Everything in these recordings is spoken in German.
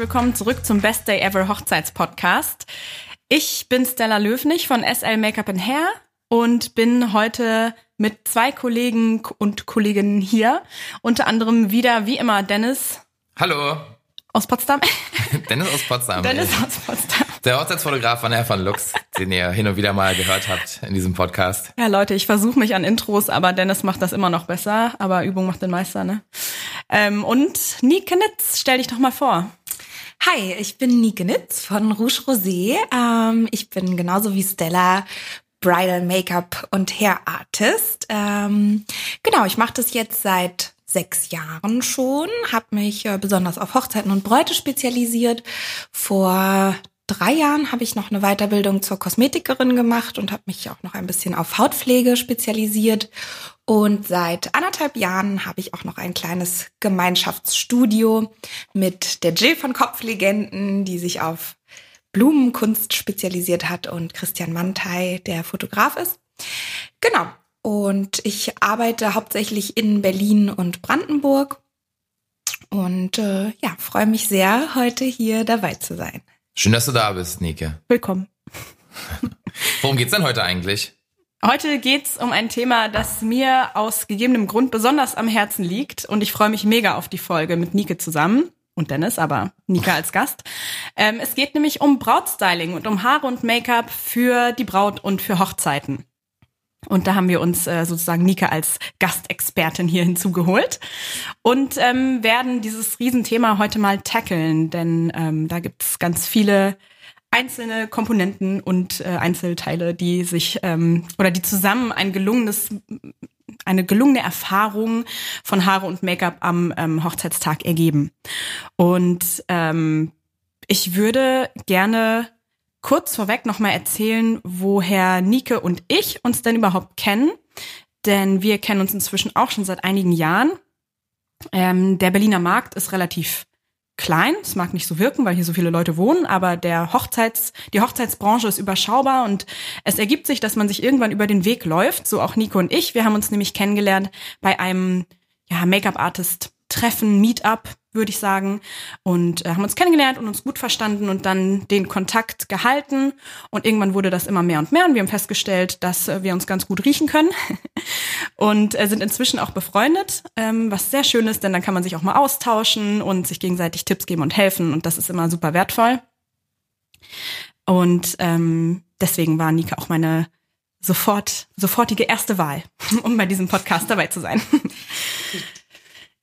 willkommen zurück zum Best Day Ever Hochzeitspodcast. Ich bin Stella Löwnig von SL Make-up and Hair und bin heute mit zwei Kollegen und Kolleginnen hier. Unter anderem wieder, wie immer, Dennis. Hallo. Aus Potsdam. Dennis aus Potsdam. Dennis aus Potsdam. Der Hochzeitsfotograf von Air von Lux, den ihr hin und wieder mal gehört habt in diesem Podcast. Ja, Leute, ich versuche mich an Intros, aber Dennis macht das immer noch besser. Aber Übung macht den Meister, ne? Ähm, und Nike Nitz, stell dich doch mal vor. Hi, ich bin Nike Nitz von Rouge Rosé. Ähm, ich bin genauso wie Stella Bridal Make-up und Hair Artist. Ähm, genau, ich mache das jetzt seit sechs Jahren schon, habe mich äh, besonders auf Hochzeiten und Bräute spezialisiert. Vor drei Jahren habe ich noch eine Weiterbildung zur Kosmetikerin gemacht und habe mich auch noch ein bisschen auf Hautpflege spezialisiert. Und seit anderthalb Jahren habe ich auch noch ein kleines Gemeinschaftsstudio mit der Jill von Kopflegenden, die sich auf Blumenkunst spezialisiert hat und Christian Mantei, der Fotograf ist. Genau. Und ich arbeite hauptsächlich in Berlin und Brandenburg und äh, ja, freue mich sehr, heute hier dabei zu sein. Schön, dass du da bist, Nike. Willkommen. Worum geht's denn heute eigentlich? Heute geht's um ein Thema, das mir aus gegebenem Grund besonders am Herzen liegt und ich freue mich mega auf die Folge mit Nike zusammen und Dennis, aber Nika als Gast. Ähm, es geht nämlich um Brautstyling und um Haare und Make-up für die Braut und für Hochzeiten. Und da haben wir uns äh, sozusagen Nika als Gastexpertin hier hinzugeholt und ähm, werden dieses Riesenthema heute mal tackeln, denn ähm, da gibt es ganz viele einzelne Komponenten und äh, Einzelteile, die sich ähm, oder die zusammen ein gelungenes eine gelungene Erfahrung von Haare und Make-up am ähm, Hochzeitstag ergeben. Und ähm, ich würde gerne kurz vorweg nochmal erzählen, woher Nike und ich uns denn überhaupt kennen. Denn wir kennen uns inzwischen auch schon seit einigen Jahren. Ähm, der Berliner Markt ist relativ klein. Es mag nicht so wirken, weil hier so viele Leute wohnen, aber der Hochzeits, die Hochzeitsbranche ist überschaubar und es ergibt sich, dass man sich irgendwann über den Weg läuft. So auch Nico und ich. Wir haben uns nämlich kennengelernt bei einem ja, Make-up-Artist Treffen, Meetup, würde ich sagen, und äh, haben uns kennengelernt und uns gut verstanden und dann den Kontakt gehalten. Und irgendwann wurde das immer mehr und mehr und wir haben festgestellt, dass äh, wir uns ganz gut riechen können und äh, sind inzwischen auch befreundet, ähm, was sehr schön ist, denn dann kann man sich auch mal austauschen und sich gegenseitig Tipps geben und helfen und das ist immer super wertvoll. Und ähm, deswegen war Nika auch meine sofort, sofortige erste Wahl, um bei diesem Podcast dabei zu sein.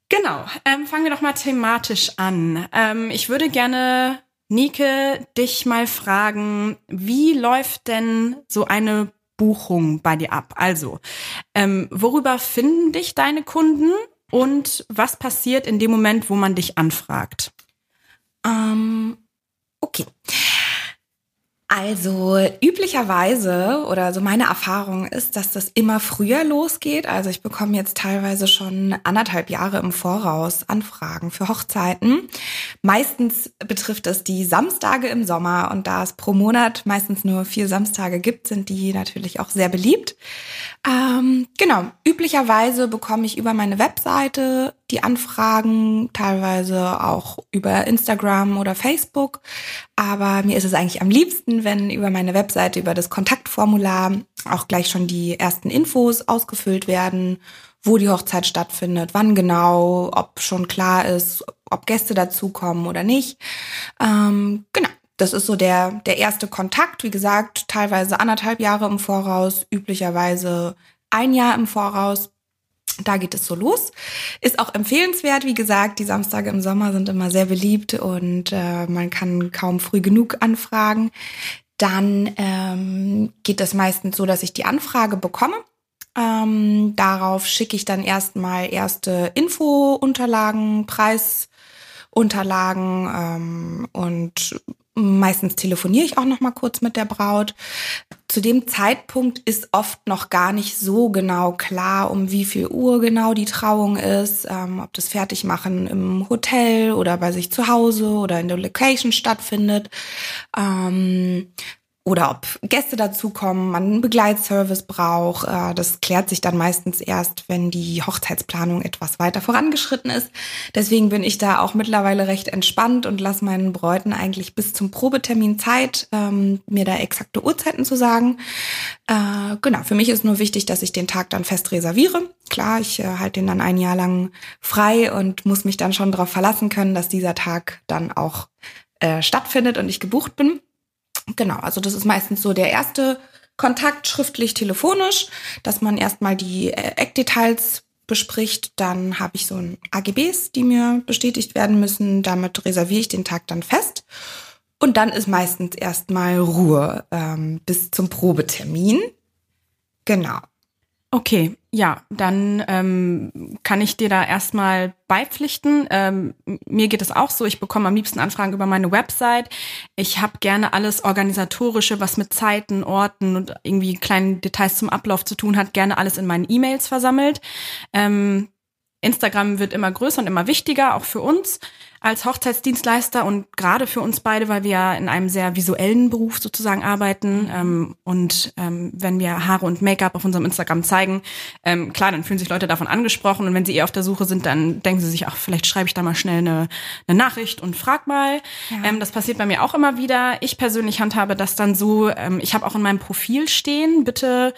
Genau, ähm, fangen wir doch mal thematisch an. Ähm, ich würde gerne, Nike, dich mal fragen, wie läuft denn so eine Buchung bei dir ab? Also, ähm, worüber finden dich deine Kunden und was passiert in dem Moment, wo man dich anfragt? Ähm, okay. Also üblicherweise oder so meine Erfahrung ist, dass das immer früher losgeht. Also ich bekomme jetzt teilweise schon anderthalb Jahre im Voraus Anfragen für Hochzeiten. Meistens betrifft es die Samstage im Sommer und da es pro Monat meistens nur vier Samstage gibt, sind die natürlich auch sehr beliebt. Ähm, genau, üblicherweise bekomme ich über meine Webseite die Anfragen, teilweise auch über Instagram oder Facebook. Aber mir ist es eigentlich am liebsten, wenn über meine Webseite, über das Kontaktformular auch gleich schon die ersten Infos ausgefüllt werden, wo die Hochzeit stattfindet, wann genau, ob schon klar ist, ob Gäste dazukommen oder nicht. Ähm, genau. Das ist so der, der erste Kontakt. Wie gesagt, teilweise anderthalb Jahre im Voraus, üblicherweise ein Jahr im Voraus. Da geht es so los. Ist auch empfehlenswert, wie gesagt, die Samstage im Sommer sind immer sehr beliebt und äh, man kann kaum früh genug anfragen. Dann ähm, geht es meistens so, dass ich die Anfrage bekomme. Ähm, darauf schicke ich dann erstmal erste Info-Unterlagen, Preisunterlagen ähm, und Meistens telefoniere ich auch noch mal kurz mit der Braut. Zu dem Zeitpunkt ist oft noch gar nicht so genau klar, um wie viel Uhr genau die Trauung ist, ähm, ob das Fertigmachen im Hotel oder bei sich zu Hause oder in der Location stattfindet. Ähm, oder ob Gäste dazukommen, man einen Begleitservice braucht. Äh, das klärt sich dann meistens erst, wenn die Hochzeitsplanung etwas weiter vorangeschritten ist. Deswegen bin ich da auch mittlerweile recht entspannt und lasse meinen Bräuten eigentlich bis zum Probetermin Zeit, ähm, mir da exakte Uhrzeiten zu sagen. Äh, genau, für mich ist nur wichtig, dass ich den Tag dann fest reserviere. Klar, ich äh, halte den dann ein Jahr lang frei und muss mich dann schon darauf verlassen können, dass dieser Tag dann auch stattfindet und ich gebucht bin. Genau, also das ist meistens so der erste Kontakt schriftlich, telefonisch, dass man erstmal die äh, Eckdetails bespricht. Dann habe ich so ein AGBs, die mir bestätigt werden müssen. Damit reserviere ich den Tag dann fest. Und dann ist meistens erstmal Ruhe ähm, bis zum Probetermin. Genau. Okay, ja, dann ähm, kann ich dir da erstmal beipflichten. Ähm, mir geht es auch so, ich bekomme am liebsten Anfragen über meine Website. Ich habe gerne alles organisatorische, was mit Zeiten, Orten und irgendwie kleinen Details zum Ablauf zu tun hat, gerne alles in meinen E-Mails versammelt. Ähm, Instagram wird immer größer und immer wichtiger, auch für uns als Hochzeitsdienstleister und gerade für uns beide, weil wir ja in einem sehr visuellen Beruf sozusagen arbeiten. Mhm. Ähm, und ähm, wenn wir Haare und Make-up auf unserem Instagram zeigen, ähm, klar, dann fühlen sich Leute davon angesprochen. Und wenn sie eher auf der Suche sind, dann denken sie sich, ach, vielleicht schreibe ich da mal schnell eine, eine Nachricht und frag mal. Ja. Ähm, das passiert bei mir auch immer wieder. Ich persönlich handhabe das dann so, ähm, ich habe auch in meinem Profil stehen, bitte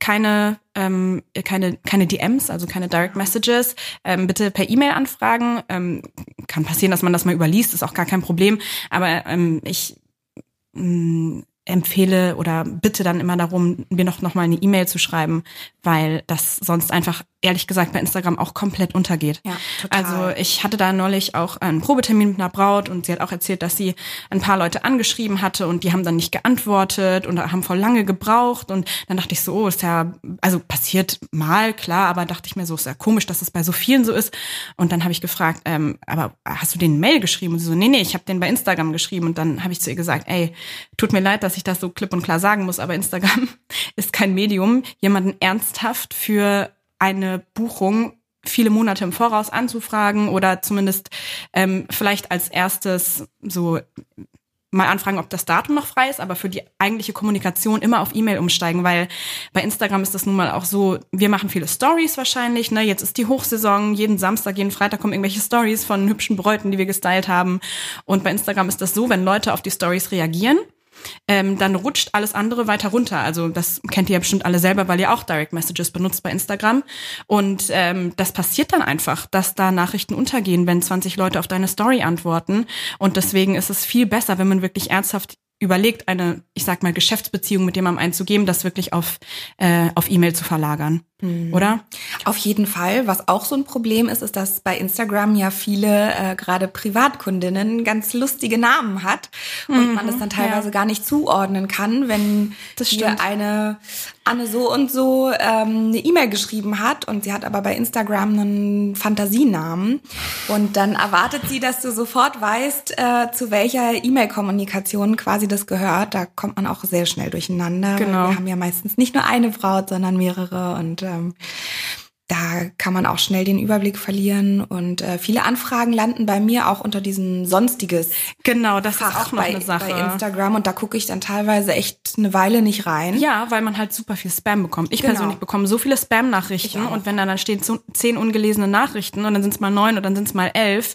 keine, ähm, keine, keine DMs, also keine Direct Messages. Ähm, bitte per E-Mail anfragen. Ähm, kann passieren, dass man das mal überliest, ist auch gar kein Problem. Aber ähm, ich mh, mm, empfehle oder bitte dann immer darum, mir noch, noch mal eine E-Mail zu schreiben, weil das sonst einfach ehrlich gesagt bei Instagram auch komplett untergeht. Ja, total. Also ich hatte da neulich auch einen Probetermin mit einer Braut und sie hat auch erzählt, dass sie ein paar Leute angeschrieben hatte und die haben dann nicht geantwortet und haben voll lange gebraucht und dann dachte ich so, oh, ist ja, also passiert mal, klar, aber dachte ich mir so, ist ja komisch, dass es bei so vielen so ist und dann habe ich gefragt, ähm, aber hast du den Mail geschrieben? Und sie so, nee, nee, ich habe den bei Instagram geschrieben und dann habe ich zu ihr gesagt, ey, tut mir leid, dass ich das so klipp und klar sagen muss, aber Instagram ist kein Medium, jemanden ernsthaft für eine Buchung viele Monate im Voraus anzufragen oder zumindest ähm, vielleicht als erstes so mal anfragen, ob das Datum noch frei ist, aber für die eigentliche Kommunikation immer auf E-Mail umsteigen, weil bei Instagram ist das nun mal auch so, wir machen viele Stories wahrscheinlich, ne, jetzt ist die Hochsaison, jeden Samstag, jeden Freitag kommen irgendwelche Stories von hübschen Bräuten, die wir gestylt haben. Und bei Instagram ist das so, wenn Leute auf die Stories reagieren, ähm, dann rutscht alles andere weiter runter. Also das kennt ihr ja bestimmt alle selber, weil ihr auch Direct Messages benutzt bei Instagram. Und ähm, das passiert dann einfach, dass da Nachrichten untergehen, wenn 20 Leute auf deine Story antworten. Und deswegen ist es viel besser, wenn man wirklich ernsthaft überlegt, eine, ich sag mal, Geschäftsbeziehung mit jemandem einzugeben, das wirklich auf, äh, auf E-Mail zu verlagern. Mhm. Oder? Auf jeden Fall. Was auch so ein Problem ist, ist, dass bei Instagram ja viele, äh, gerade Privatkundinnen, ganz lustige Namen hat und mhm, man es dann teilweise ja. gar nicht zuordnen kann, wenn hier eine Anne so und so ähm, eine E-Mail geschrieben hat und sie hat aber bei Instagram einen Fantasienamen und dann erwartet sie, dass du sofort weißt, äh, zu welcher E-Mail-Kommunikation quasi das gehört. Da kommt man auch sehr schnell durcheinander. Genau. Wir haben ja meistens nicht nur eine Braut, sondern mehrere und ähm, da kann man auch schnell den Überblick verlieren und äh, viele Anfragen landen bei mir auch unter diesem sonstiges. Genau, das Fach ist auch noch bei, eine Sache. Bei Instagram und da gucke ich dann teilweise echt eine Weile nicht rein. Ja, weil man halt super viel Spam bekommt. Ich genau. persönlich bekomme so viele Spam-Nachrichten und wenn dann dann stehen zehn ungelesene Nachrichten und dann sind es mal neun und dann sind es mal elf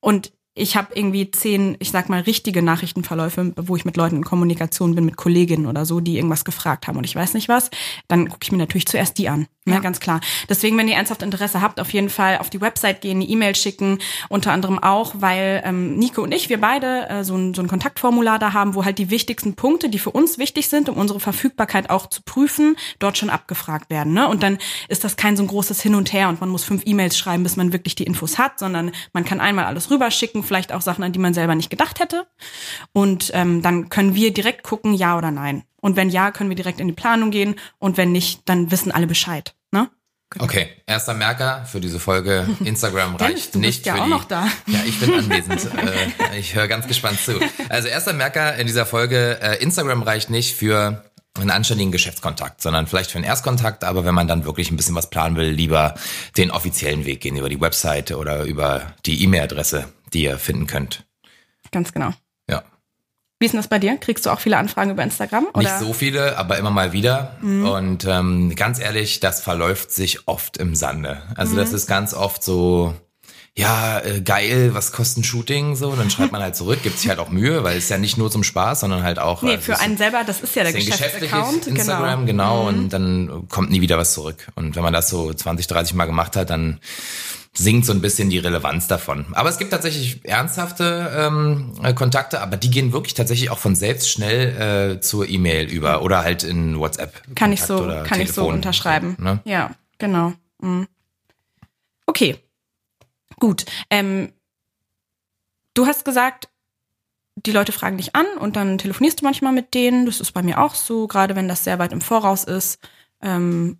und ich habe irgendwie zehn, ich sag mal, richtige Nachrichtenverläufe, wo ich mit Leuten in Kommunikation bin, mit Kolleginnen oder so, die irgendwas gefragt haben und ich weiß nicht was, dann gucke ich mir natürlich zuerst die an. Ja. ganz klar. Deswegen, wenn ihr ernsthaft Interesse habt, auf jeden Fall auf die Website gehen, eine E-Mail schicken, unter anderem auch, weil ähm, Nico und ich, wir beide äh, so, ein, so ein Kontaktformular da haben, wo halt die wichtigsten Punkte, die für uns wichtig sind, um unsere Verfügbarkeit auch zu prüfen, dort schon abgefragt werden. Ne? Und dann ist das kein so ein großes Hin und Her und man muss fünf E-Mails schreiben, bis man wirklich die Infos hat, sondern man kann einmal alles rüberschicken, vielleicht auch Sachen, an die man selber nicht gedacht hätte. Und ähm, dann können wir direkt gucken, ja oder nein. Und wenn ja, können wir direkt in die Planung gehen. Und wenn nicht, dann wissen alle Bescheid. Ne? Genau. Okay, erster Merker für diese Folge. Instagram reicht Dennis, du nicht bist ja für auch die. Noch da. Ja, ich bin anwesend. äh, ich höre ganz gespannt zu. Also erster Merker in dieser Folge: äh, Instagram reicht nicht für einen anständigen Geschäftskontakt, sondern vielleicht für einen Erstkontakt. Aber wenn man dann wirklich ein bisschen was planen will, lieber den offiziellen Weg gehen über die Website oder über die E-Mail-Adresse, die ihr finden könnt. Ganz genau. Wie ist denn das bei dir? Kriegst du auch viele Anfragen über Instagram? Oder? Nicht so viele, aber immer mal wieder. Mhm. Und ähm, ganz ehrlich, das verläuft sich oft im Sande. Also mhm. das ist ganz oft so, ja, äh, geil, was kostet ein Shooting so? Und dann schreibt man halt zurück, gibt sich halt auch Mühe, weil es ja nicht nur zum Spaß, sondern halt auch. Nee, für einen selber, das ist ja der Geschäftsaccount. Instagram, genau. genau mhm. Und dann kommt nie wieder was zurück. Und wenn man das so 20, 30 Mal gemacht hat, dann sinkt so ein bisschen die Relevanz davon. Aber es gibt tatsächlich ernsthafte ähm, Kontakte, aber die gehen wirklich tatsächlich auch von selbst schnell äh, zur E-Mail über oder halt in WhatsApp. Kann ich so, kann Telefon, ich so unterschreiben. So, ne? Ja, genau. Mhm. Okay, gut. Ähm, du hast gesagt, die Leute fragen dich an und dann telefonierst du manchmal mit denen. Das ist bei mir auch so, gerade wenn das sehr weit im Voraus ist. Ähm,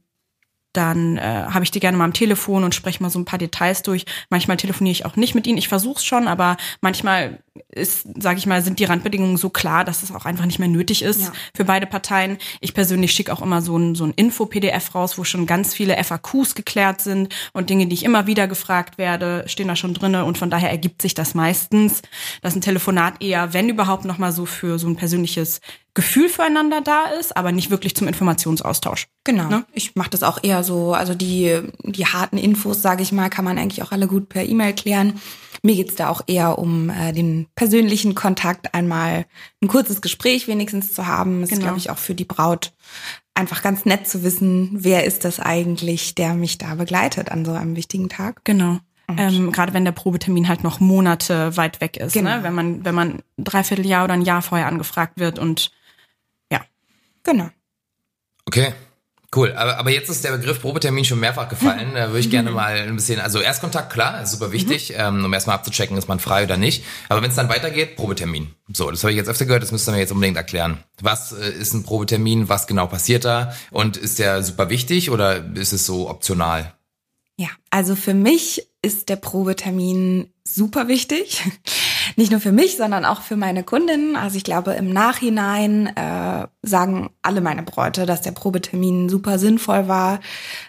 dann äh, habe ich die gerne mal am Telefon und spreche mal so ein paar Details durch. Manchmal telefoniere ich auch nicht mit ihnen. Ich versuche es schon, aber manchmal ist, sage ich mal, sind die Randbedingungen so klar, dass es auch einfach nicht mehr nötig ist ja. für beide Parteien. Ich persönlich schicke auch immer so ein, so ein Info-PDF raus, wo schon ganz viele FAQs geklärt sind und Dinge, die ich immer wieder gefragt werde, stehen da schon drinne und von daher ergibt sich das meistens, dass ein Telefonat eher, wenn überhaupt, noch mal so für so ein persönliches Gefühl füreinander da ist, aber nicht wirklich zum Informationsaustausch. Genau. Ne? Ich mache das auch eher so, also die, die harten Infos, sage ich mal, kann man eigentlich auch alle gut per E-Mail klären. Mir geht's da auch eher um äh, den persönlichen Kontakt, einmal ein kurzes Gespräch wenigstens zu haben. Das genau. ist, glaube ich, auch für die Braut einfach ganz nett zu wissen, wer ist das eigentlich, der mich da begleitet an so einem wichtigen Tag. Genau. Ähm, Gerade wenn der Probetermin halt noch Monate weit weg ist, ne? genau. ne? wenn man wenn man dreiviertel Jahr oder ein Jahr vorher angefragt wird und Genau. Okay. Cool, aber, aber jetzt ist der Begriff Probetermin schon mehrfach gefallen. Da würde ich gerne mal ein bisschen, also Erstkontakt, klar, ist super wichtig, mhm. ähm, um erstmal abzuchecken, ist man frei oder nicht. Aber wenn es dann weitergeht, Probetermin. So, das habe ich jetzt öfter gehört, das müsst ihr mir jetzt unbedingt erklären. Was äh, ist ein Probetermin, was genau passiert da und ist der super wichtig oder ist es so optional? Ja, also für mich ist der Probetermin super wichtig. Nicht nur für mich, sondern auch für meine Kundinnen. Also ich glaube, im Nachhinein äh, sagen alle meine Bräute, dass der Probetermin super sinnvoll war.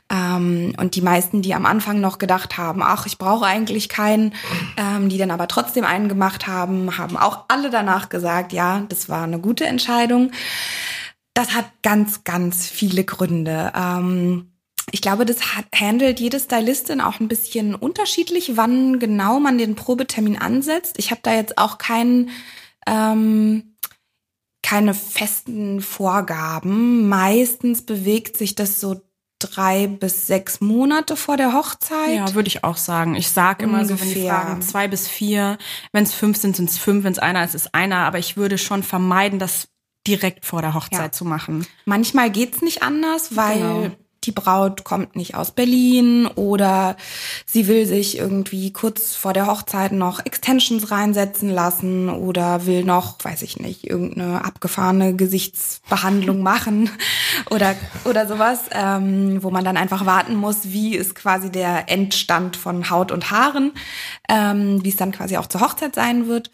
Ähm, und die meisten, die am Anfang noch gedacht haben, ach, ich brauche eigentlich keinen, ähm, die dann aber trotzdem einen gemacht haben, haben auch alle danach gesagt, ja, das war eine gute Entscheidung. Das hat ganz, ganz viele Gründe. Ähm, ich glaube, das handelt jede Stylistin auch ein bisschen unterschiedlich, wann genau man den Probetermin ansetzt. Ich habe da jetzt auch keinen ähm, keine festen Vorgaben. Meistens bewegt sich das so drei bis sechs Monate vor der Hochzeit. Ja, würde ich auch sagen. Ich sage immer Ungefähr. so, wenn die fragen zwei bis vier, wenn es fünf sind, sind es fünf, wenn es einer ist, ist einer. Aber ich würde schon vermeiden, das direkt vor der Hochzeit ja. zu machen. Manchmal geht's nicht anders, weil genau die Braut kommt nicht aus Berlin oder sie will sich irgendwie kurz vor der Hochzeit noch Extensions reinsetzen lassen oder will noch, weiß ich nicht, irgendeine abgefahrene Gesichtsbehandlung machen oder, oder sowas, ähm, wo man dann einfach warten muss, wie ist quasi der Endstand von Haut und Haaren, ähm, wie es dann quasi auch zur Hochzeit sein wird.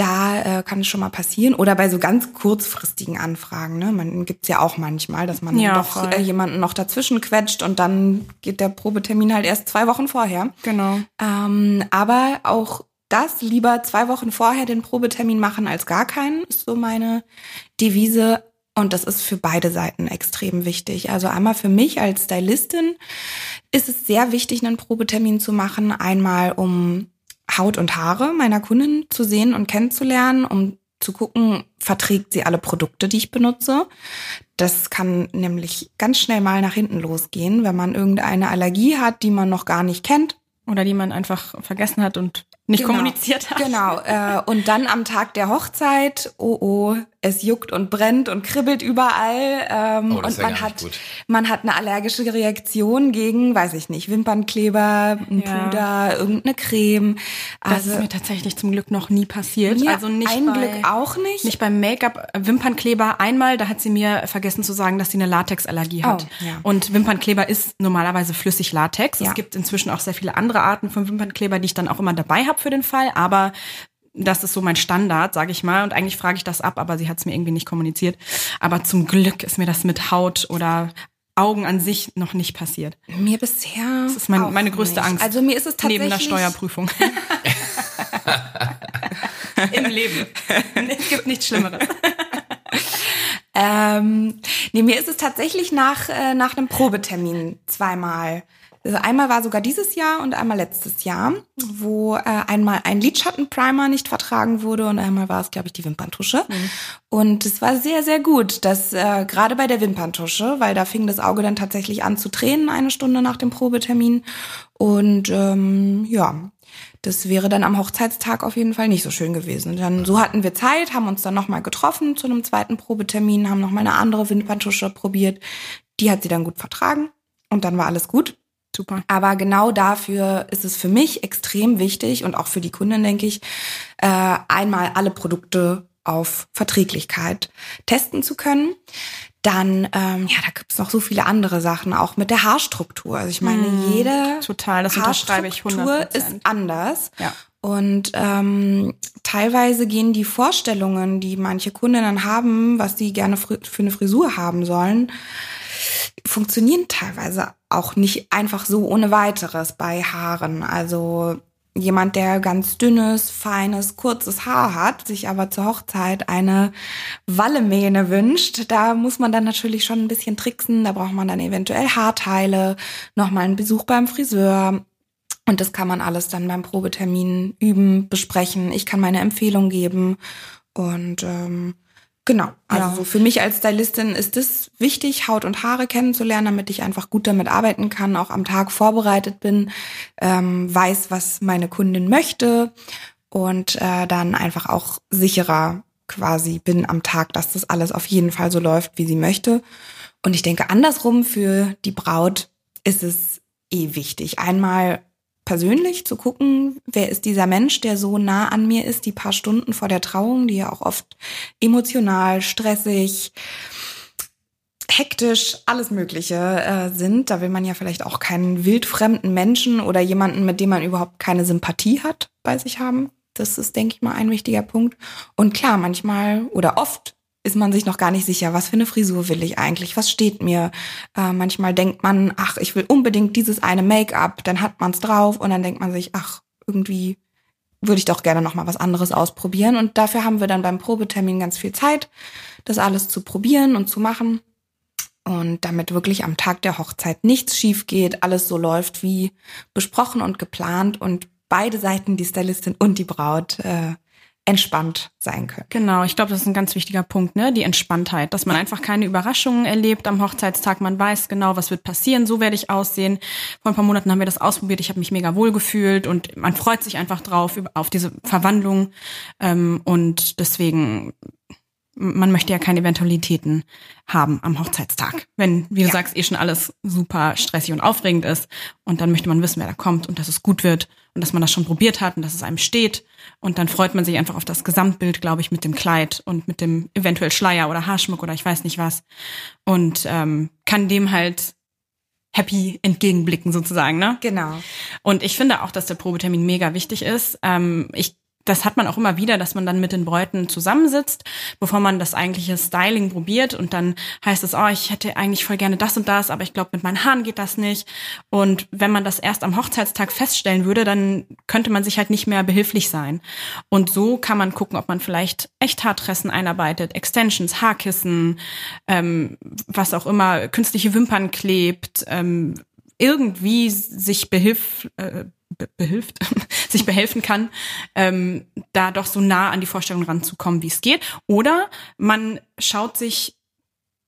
Da äh, kann es schon mal passieren. Oder bei so ganz kurzfristigen Anfragen. Ne? Man gibt's ja auch manchmal, dass man ja, doch äh, jemanden noch dazwischen quetscht und dann geht der Probetermin halt erst zwei Wochen vorher. Genau. Ähm, aber auch das lieber zwei Wochen vorher den Probetermin machen als gar keinen, ist so meine Devise. Und das ist für beide Seiten extrem wichtig. Also einmal für mich als Stylistin ist es sehr wichtig, einen Probetermin zu machen. Einmal, um Haut und Haare meiner Kunden zu sehen und kennenzulernen, um zu gucken, verträgt sie alle Produkte, die ich benutze. Das kann nämlich ganz schnell mal nach hinten losgehen, wenn man irgendeine Allergie hat, die man noch gar nicht kennt. Oder die man einfach vergessen hat und nicht genau, kommuniziert hat. Genau. Äh, und dann am Tag der Hochzeit, oh oh, es juckt und brennt und kribbelt überall. Ähm, oh, und man hat, man hat eine allergische Reaktion gegen, weiß ich nicht, Wimpernkleber, ein ja. Puder, irgendeine Creme. Also, das ist mir tatsächlich zum Glück noch nie passiert. also nicht ein bei, Glück auch nicht. Nicht beim Make-up. Wimpernkleber einmal, da hat sie mir vergessen zu sagen, dass sie eine Latexallergie hat. Oh, ja. Und Wimpernkleber ist normalerweise flüssig Latex. Ja. Es gibt inzwischen auch sehr viele andere Arten von Wimpernkleber, die ich dann auch immer dabei habe für den Fall, aber das ist so mein Standard, sage ich mal. Und eigentlich frage ich das ab, aber sie hat es mir irgendwie nicht kommuniziert. Aber zum Glück ist mir das mit Haut oder Augen an sich noch nicht passiert. Mir bisher. Das ist mein, meine größte nicht. Angst. Also mir ist es tatsächlich neben der Steuerprüfung. Im Leben. Es gibt nichts Schlimmeres. ähm, nee, mir ist es tatsächlich nach, äh, nach einem Probetermin zweimal einmal war sogar dieses Jahr und einmal letztes Jahr, wo äh, einmal ein Lidschattenprimer nicht vertragen wurde und einmal war es, glaube ich, die Wimperntusche. Mhm. Und es war sehr, sehr gut, dass äh, gerade bei der Wimperntusche, weil da fing das Auge dann tatsächlich an zu tränen eine Stunde nach dem Probetermin. Und ähm, ja, das wäre dann am Hochzeitstag auf jeden Fall nicht so schön gewesen. Dann so hatten wir Zeit, haben uns dann nochmal getroffen zu einem zweiten Probetermin, haben nochmal eine andere Wimperntusche probiert. Die hat sie dann gut vertragen und dann war alles gut. Super. Aber genau dafür ist es für mich extrem wichtig und auch für die Kunden, denke ich, äh, einmal alle Produkte auf Verträglichkeit testen zu können. Dann, ähm, ja, da gibt es noch so viele andere Sachen, auch mit der Haarstruktur. Also ich meine, mm, jede total, das unterschreibe ich 100%. ist anders. Ja. Und ähm, teilweise gehen die Vorstellungen, die manche Kundinnen haben, was sie gerne für eine Frisur haben sollen, funktionieren teilweise auch nicht einfach so ohne weiteres bei Haaren. Also jemand, der ganz dünnes, feines, kurzes Haar hat, sich aber zur Hochzeit eine Wallemähne wünscht, da muss man dann natürlich schon ein bisschen tricksen. Da braucht man dann eventuell Haarteile, nochmal einen Besuch beim Friseur. Und das kann man alles dann beim Probetermin üben, besprechen. Ich kann meine Empfehlung geben. Und ähm, Genau. Also ja. für mich als Stylistin ist es wichtig, Haut und Haare kennenzulernen, damit ich einfach gut damit arbeiten kann, auch am Tag vorbereitet bin, ähm, weiß, was meine Kundin möchte und äh, dann einfach auch sicherer quasi bin am Tag, dass das alles auf jeden Fall so läuft, wie sie möchte. Und ich denke, andersrum für die Braut ist es eh wichtig. Einmal persönlich zu gucken, wer ist dieser Mensch, der so nah an mir ist, die paar Stunden vor der Trauung, die ja auch oft emotional, stressig, hektisch, alles Mögliche äh, sind. Da will man ja vielleicht auch keinen wildfremden Menschen oder jemanden, mit dem man überhaupt keine Sympathie hat, bei sich haben. Das ist, denke ich mal, ein wichtiger Punkt. Und klar, manchmal oder oft ist man sich noch gar nicht sicher, was für eine Frisur will ich eigentlich, was steht mir. Äh, manchmal denkt man, ach, ich will unbedingt dieses eine Make-up, dann hat man es drauf und dann denkt man sich, ach, irgendwie würde ich doch gerne noch mal was anderes ausprobieren. Und dafür haben wir dann beim Probetermin ganz viel Zeit, das alles zu probieren und zu machen. Und damit wirklich am Tag der Hochzeit nichts schief geht, alles so läuft wie besprochen und geplant und beide Seiten, die Stylistin und die Braut, äh, entspannt sein können. Genau, ich glaube, das ist ein ganz wichtiger Punkt, ne? Die Entspanntheit, dass man einfach keine Überraschungen erlebt am Hochzeitstag. Man weiß genau, was wird passieren, so werde ich aussehen. Vor ein paar Monaten haben wir das ausprobiert, ich habe mich mega wohl gefühlt und man freut sich einfach drauf, auf diese Verwandlung. Ähm, und deswegen man möchte ja keine Eventualitäten haben am Hochzeitstag. Wenn, wie du ja. sagst, eh schon alles super stressig und aufregend ist. Und dann möchte man wissen, wer da kommt und dass es gut wird und dass man das schon probiert hat und dass es einem steht. Und dann freut man sich einfach auf das Gesamtbild, glaube ich, mit dem Kleid und mit dem eventuell Schleier oder Haarschmuck oder ich weiß nicht was. Und ähm, kann dem halt happy entgegenblicken sozusagen, ne? Genau. Und ich finde auch, dass der Probetermin mega wichtig ist. Ähm, ich das hat man auch immer wieder, dass man dann mit den Bräuten zusammensitzt, bevor man das eigentliche Styling probiert und dann heißt es, oh, ich hätte eigentlich voll gerne das und das, aber ich glaube, mit meinen Haaren geht das nicht. Und wenn man das erst am Hochzeitstag feststellen würde, dann könnte man sich halt nicht mehr behilflich sein. Und so kann man gucken, ob man vielleicht Echthaartressen einarbeitet, Extensions, Haarkissen, ähm, was auch immer, künstliche Wimpern klebt, ähm, irgendwie sich behilf, äh, behilft, sich behelfen kann, ähm, da doch so nah an die Vorstellung ranzukommen, wie es geht. Oder man schaut sich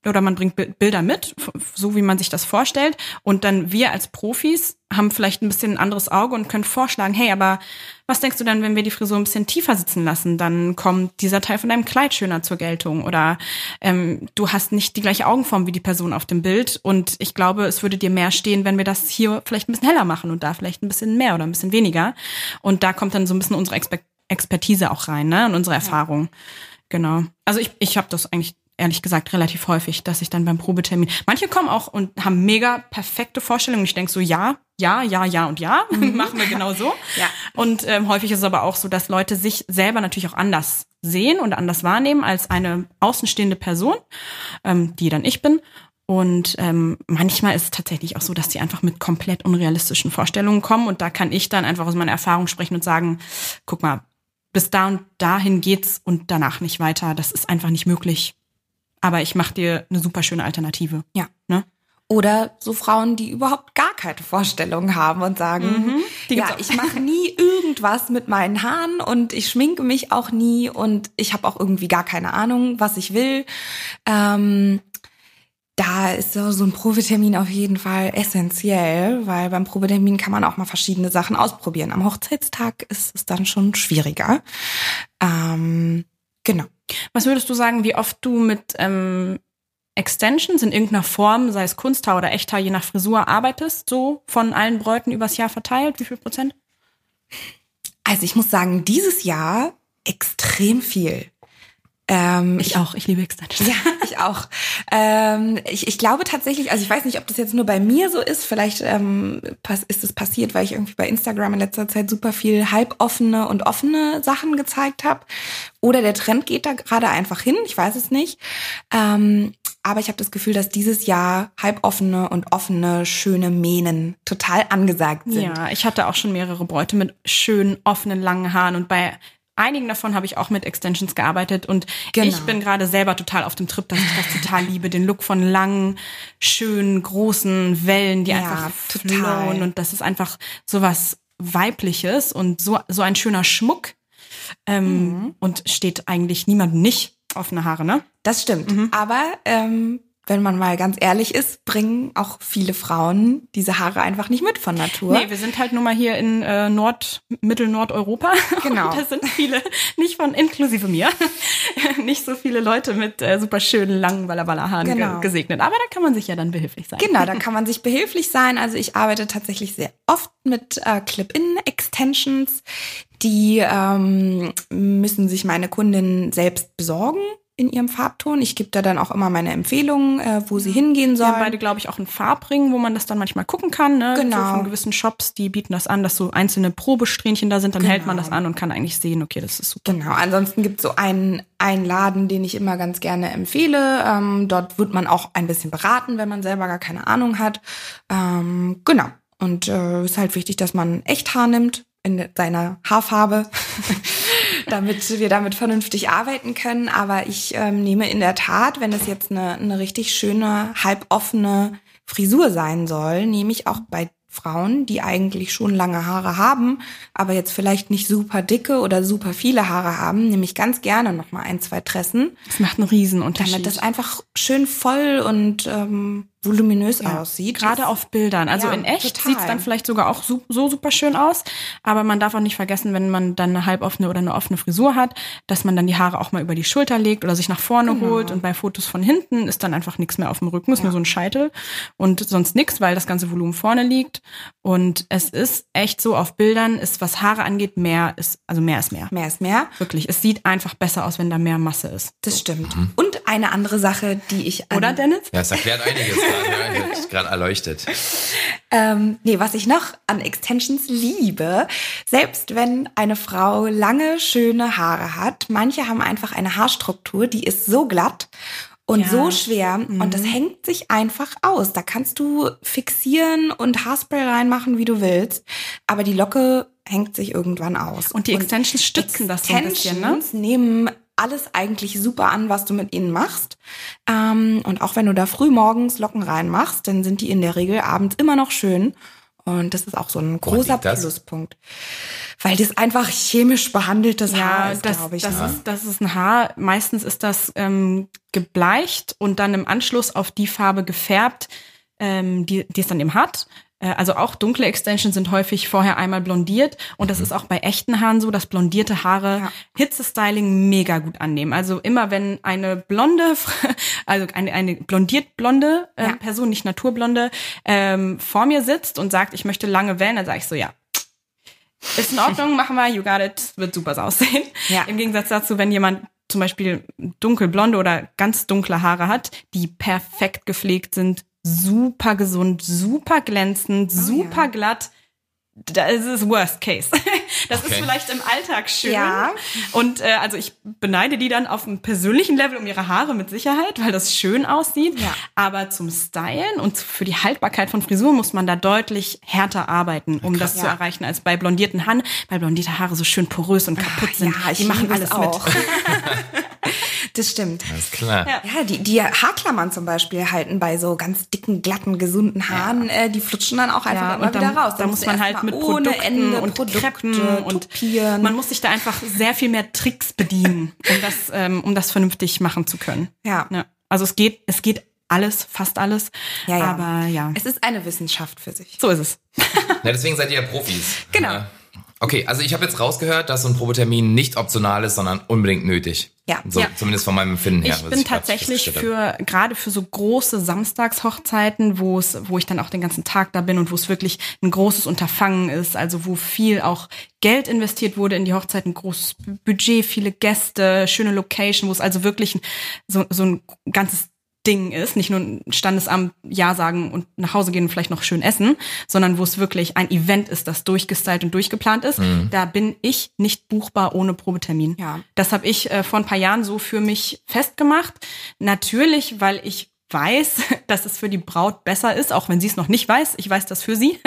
oder man bringt Bilder mit, so wie man sich das vorstellt. Und dann wir als Profis haben vielleicht ein bisschen ein anderes Auge und können vorschlagen, hey, aber was denkst du dann, wenn wir die Frisur ein bisschen tiefer sitzen lassen? Dann kommt dieser Teil von deinem Kleid schöner zur Geltung. Oder ähm, du hast nicht die gleiche Augenform wie die Person auf dem Bild. Und ich glaube, es würde dir mehr stehen, wenn wir das hier vielleicht ein bisschen heller machen und da vielleicht ein bisschen mehr oder ein bisschen weniger. Und da kommt dann so ein bisschen unsere Exper Expertise auch rein, ne? Und unsere Erfahrung. Ja. Genau. Also ich, ich habe das eigentlich ehrlich gesagt relativ häufig, dass ich dann beim Probetermin. Manche kommen auch und haben mega perfekte Vorstellungen. Ich denke so, ja, ja, ja, ja und ja, mhm. machen wir genau so. ja. Und ähm, häufig ist es aber auch so, dass Leute sich selber natürlich auch anders sehen und anders wahrnehmen als eine außenstehende Person, ähm, die dann ich bin. Und ähm, manchmal ist es tatsächlich auch so, dass die einfach mit komplett unrealistischen Vorstellungen kommen. Und da kann ich dann einfach aus meiner Erfahrung sprechen und sagen, guck mal, bis da und dahin geht's und danach nicht weiter. Das ist einfach nicht möglich. Aber ich mache dir eine super schöne Alternative. Ja. Ne? Oder so Frauen, die überhaupt gar keine Vorstellungen haben und sagen, Mhm. Ja, ich mache nie irgendwas mit meinen Haaren und ich schminke mich auch nie und ich habe auch irgendwie gar keine Ahnung, was ich will. Ähm, da ist so so ein Probetermin auf jeden Fall essentiell, weil beim Probetermin kann man auch mal verschiedene Sachen ausprobieren. Am Hochzeitstag ist es dann schon schwieriger. Ähm, genau. Was würdest du sagen, wie oft du mit ähm, Extensions in irgendeiner Form, sei es Kunsthaar oder Echthaar, je nach Frisur, arbeitest? So von allen Bräuten übers Jahr verteilt? Wie viel Prozent? Also ich muss sagen, dieses Jahr extrem viel. Ähm, Ich auch. Ich liebe Extensions. Ja, ich auch. Ähm, ich, ich glaube tatsächlich, also ich weiß nicht, ob das jetzt nur bei mir so ist. Vielleicht ähm, ist es passiert, weil ich irgendwie bei Instagram in letzter Zeit super viel halboffene und offene Sachen gezeigt habe. Oder der Trend geht da gerade einfach hin. Ich weiß es nicht. Ähm, aber ich habe das Gefühl, dass dieses Jahr halboffene und offene, schöne Mähnen total angesagt sind. Ja, ich hatte auch schon mehrere Bräute mit schönen, offenen, langen Haaren und bei einigen davon habe ich auch mit Extensions gearbeitet und Genau. ich bin gerade selber total auf dem Trip, dass ich das total liebe, den Look von langen, schönen, großen Wellen, die Ja, einfach total. flowen und das ist einfach sowas weibliches und so so ein schöner Schmuck ähm, Mhm. und steht eigentlich niemandem nicht offene Haare, ne? Das stimmt. Aber ähm, wenn man mal ganz ehrlich ist, bringen auch viele Frauen diese Haare einfach nicht mit von Natur. Nee, wir sind halt nun mal hier in äh, Nord, Mittel-Nordeuropa. Genau. Und da sind viele, nicht von, inklusive mir, nicht so viele Leute mit äh, super schönen langen Walla-Walla-Haaren Genau. ge gesegnet. Aber da kann man sich ja dann behilflich sein. Genau, da kann man sich behilflich sein. Also ich arbeite tatsächlich sehr oft mit äh, Clip-In-Extensions. Die ähm, müssen sich meine Kundinnen selbst besorgen in ihrem Farbton. Ich gebe da dann auch immer meine Empfehlungen, äh, wo sie hingehen Wir sollen. haben beide, glaube ich, auch einen Farbring, wo man das dann manchmal gucken kann. Ne? Genau. So von gewissen Shops, die bieten das an, dass so einzelne Probesträhnchen da sind. Dann hält man Genau. das an und kann eigentlich sehen, okay, das ist super. Genau, ansonsten gibt es so einen, einen Laden, den ich immer ganz gerne empfehle. Ähm, dort wird man auch ein bisschen beraten, wenn man selber gar keine Ahnung hat. Ähm, genau. Und äh, ist halt wichtig, dass man Echthaar nimmt in seiner Haarfarbe, damit wir damit vernünftig arbeiten können. Aber ich ähm, nehme in der Tat, wenn es jetzt eine, eine richtig schöne, halboffene Frisur sein soll, nehme ich auch bei Frauen, die eigentlich schon lange Haare haben, aber jetzt vielleicht nicht super dicke oder super viele Haare haben, nehme ich ganz gerne noch mal ein, zwei Tressen, Das macht einen Riesenunterschied. damit das einfach schön voll und ähm, voluminös aussieht. Gerade auf Bildern. Also Ja, in echt total. sieht's dann vielleicht sogar auch so, so super schön aus. Aber man darf auch nicht vergessen, wenn man dann eine halboffene oder eine offene Frisur hat, dass man dann die Haare auch mal über die Schulter legt oder sich nach vorne Genau. holt. Und bei Fotos von hinten ist dann einfach nichts mehr auf dem Rücken, ist nur so ein Scheitel und sonst nichts, weil das ganze Volumen vorne liegt. Und es ist echt so, auf Bildern ist, was Haare angeht, mehr ist, also mehr ist mehr. Mehr ist mehr. Wirklich. Es sieht einfach besser aus, wenn da mehr Masse ist. Das stimmt. Und eine andere Sache, die ich an, Oder, Dennis? Ja, es erklärt einiges gerade. Ja, ist gerade erleuchtet. Ähm, nee, was ich noch an Extensions liebe, selbst wenn eine Frau lange, schöne Haare hat, manche haben einfach eine Haarstruktur, die ist so glatt und Ja. so schwer und das hängt sich einfach aus. Da kannst du fixieren und Haarspray reinmachen, wie du willst, aber die Locke hängt sich irgendwann aus. Und die Extensions stützen das so ein bisschen, ne? Extensions nehmen alles eigentlich super an, was du mit ihnen machst. Ähm, und auch wenn du da früh morgens Locken reinmachst, dann sind die in der Regel abends immer noch schön. Und das ist auch so ein großer? Pluspunkt. Weil das einfach chemisch behandeltes Haar Ja, ist, das, glaube ich. das, ne? ist, das ist ein Haar. Meistens ist das ähm, gebleicht und dann im Anschluss auf die Farbe gefärbt, ähm, die, die es dann eben hat. Äh, Also auch dunkle Extensions sind häufig vorher einmal blondiert und das ist auch bei echten Haaren so, dass blondierte Haare Ja. Hitzestyling mega gut annehmen. Also immer wenn eine blonde, also eine, eine blondiert blonde ähm, Ja. Person, nicht naturblonde, ähm, vor mir sitzt und sagt, ich möchte lange Wellen, dann sage ich so, ja, ist in Ordnung, machen wir, you got it, wird super aussehen. Ja. Im Gegensatz dazu, wenn jemand zum Beispiel dunkelblonde oder ganz dunkle Haare hat, die perfekt gepflegt sind, super gesund, super glänzend, super Oh ja. glatt, das ist Worst Case. Das Okay. ist vielleicht im Alltag schön. Ja. Und äh, also ich beneide die dann auf einem persönlichen Level um ihre Haare mit Sicherheit, weil das schön aussieht. Ja. Aber zum Stylen und für die Haltbarkeit von Frisuren muss man da deutlich härter arbeiten, um das zu Ja. erreichen, als bei blondierten Haaren, weil blondierte Haare so schön porös und kaputt sind. Ja, ich die machen alles es auch. mit. das stimmt. Alles klar. Ja. Ja, die, die Haarklammern zum Beispiel halten bei so ganz dicken, glatten, gesunden Haaren, äh, die flutschen dann auch einfach Ja, immer und wieder dann, raus. da Dann muss man halt mit Produkten Ende und Produkte Kreppen und tupieren. man muss sich da einfach sehr viel mehr Tricks bedienen, um das, ähm, um das vernünftig machen zu können. Ja. Ja. Also es geht, es geht alles, fast alles. Ja, ja. Aber ja, Es ist eine Wissenschaft für sich. so ist es. Na, deswegen seid ihr ja Profis. Genau. Okay, also ich habe jetzt rausgehört, dass so ein Probetermin nicht optional ist, sondern unbedingt nötig. Ja. So, Ja. zumindest von meinem Empfinden her. Ich bin grad tatsächlich für gerade für so große Samstagshochzeiten, wo es, wo ich dann auch den ganzen Tag da bin und wo es wirklich ein großes Unterfangen ist, also wo viel auch Geld investiert wurde in die Hochzeit, ein großes Budget, viele Gäste, schöne Location, wo es also wirklich so, so ein ganzes Ding ist, nicht nur ein Standesamt Ja sagen und nach Hause gehen und vielleicht noch schön essen, sondern wo es wirklich ein Event ist, das durchgestylt und durchgeplant ist. Da bin ich nicht buchbar ohne Probetermin. Ja. Das habe ich äh, vor ein paar Jahren so für mich festgemacht. Natürlich, weil ich weiß, dass es für die Braut besser ist, auch wenn sie es noch nicht weiß. Ich weiß das für sie.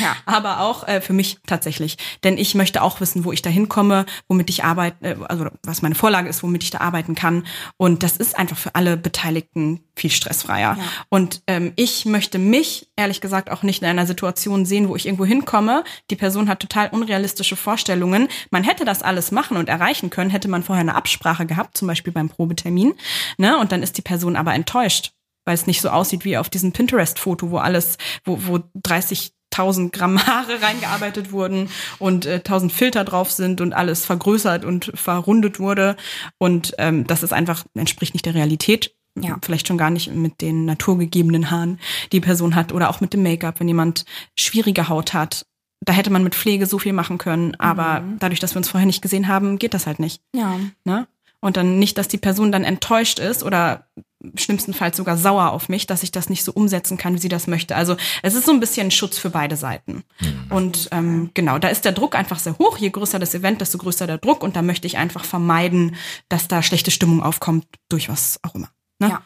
Ja. Aber auch äh, für mich tatsächlich. Denn ich möchte auch wissen, wo ich da hinkomme, womit ich arbeite, äh, also was meine Vorlage ist, womit ich da arbeiten kann. Und das ist einfach für alle Beteiligten viel stressfreier. Ja. Und ähm, ich möchte mich, ehrlich gesagt, auch nicht in einer Situation sehen, wo ich irgendwo hinkomme. Die Person hat total unrealistische Vorstellungen. Man hätte das alles machen und erreichen können, hätte man vorher eine Absprache gehabt, zum Beispiel beim Probetermin. Ne? Und dann ist die Person aber enttäuscht, weil es nicht so aussieht wie auf diesem Pinterest-Foto, wo alles, wo, wo 30 1000 Gramm Haare reingearbeitet wurden und äh, 1000 Filter drauf sind und alles vergrößert und verrundet wurde. Und ähm, das ist einfach, entspricht nicht der Realität. Ja. Vielleicht schon gar nicht mit den naturgegebenen Haaren, die die Person hat oder auch mit dem Make-up, wenn jemand schwierige Haut hat. Da hätte man mit Pflege so viel machen können, aber dadurch, dass wir uns vorher nicht gesehen haben, geht das halt nicht. Ja. Ne? Und dann nicht, dass die Person dann enttäuscht ist oder schlimmstenfalls sogar sauer auf mich, dass ich das nicht so umsetzen kann, wie sie das möchte. Also es ist so ein bisschen ein Schutz für beide Seiten. Und ähm, genau, da ist der Druck einfach sehr hoch. Je größer das Event, desto größer der Druck. Und da möchte ich einfach vermeiden, dass da schlechte Stimmung aufkommt, durch was auch immer. Ne? Ja.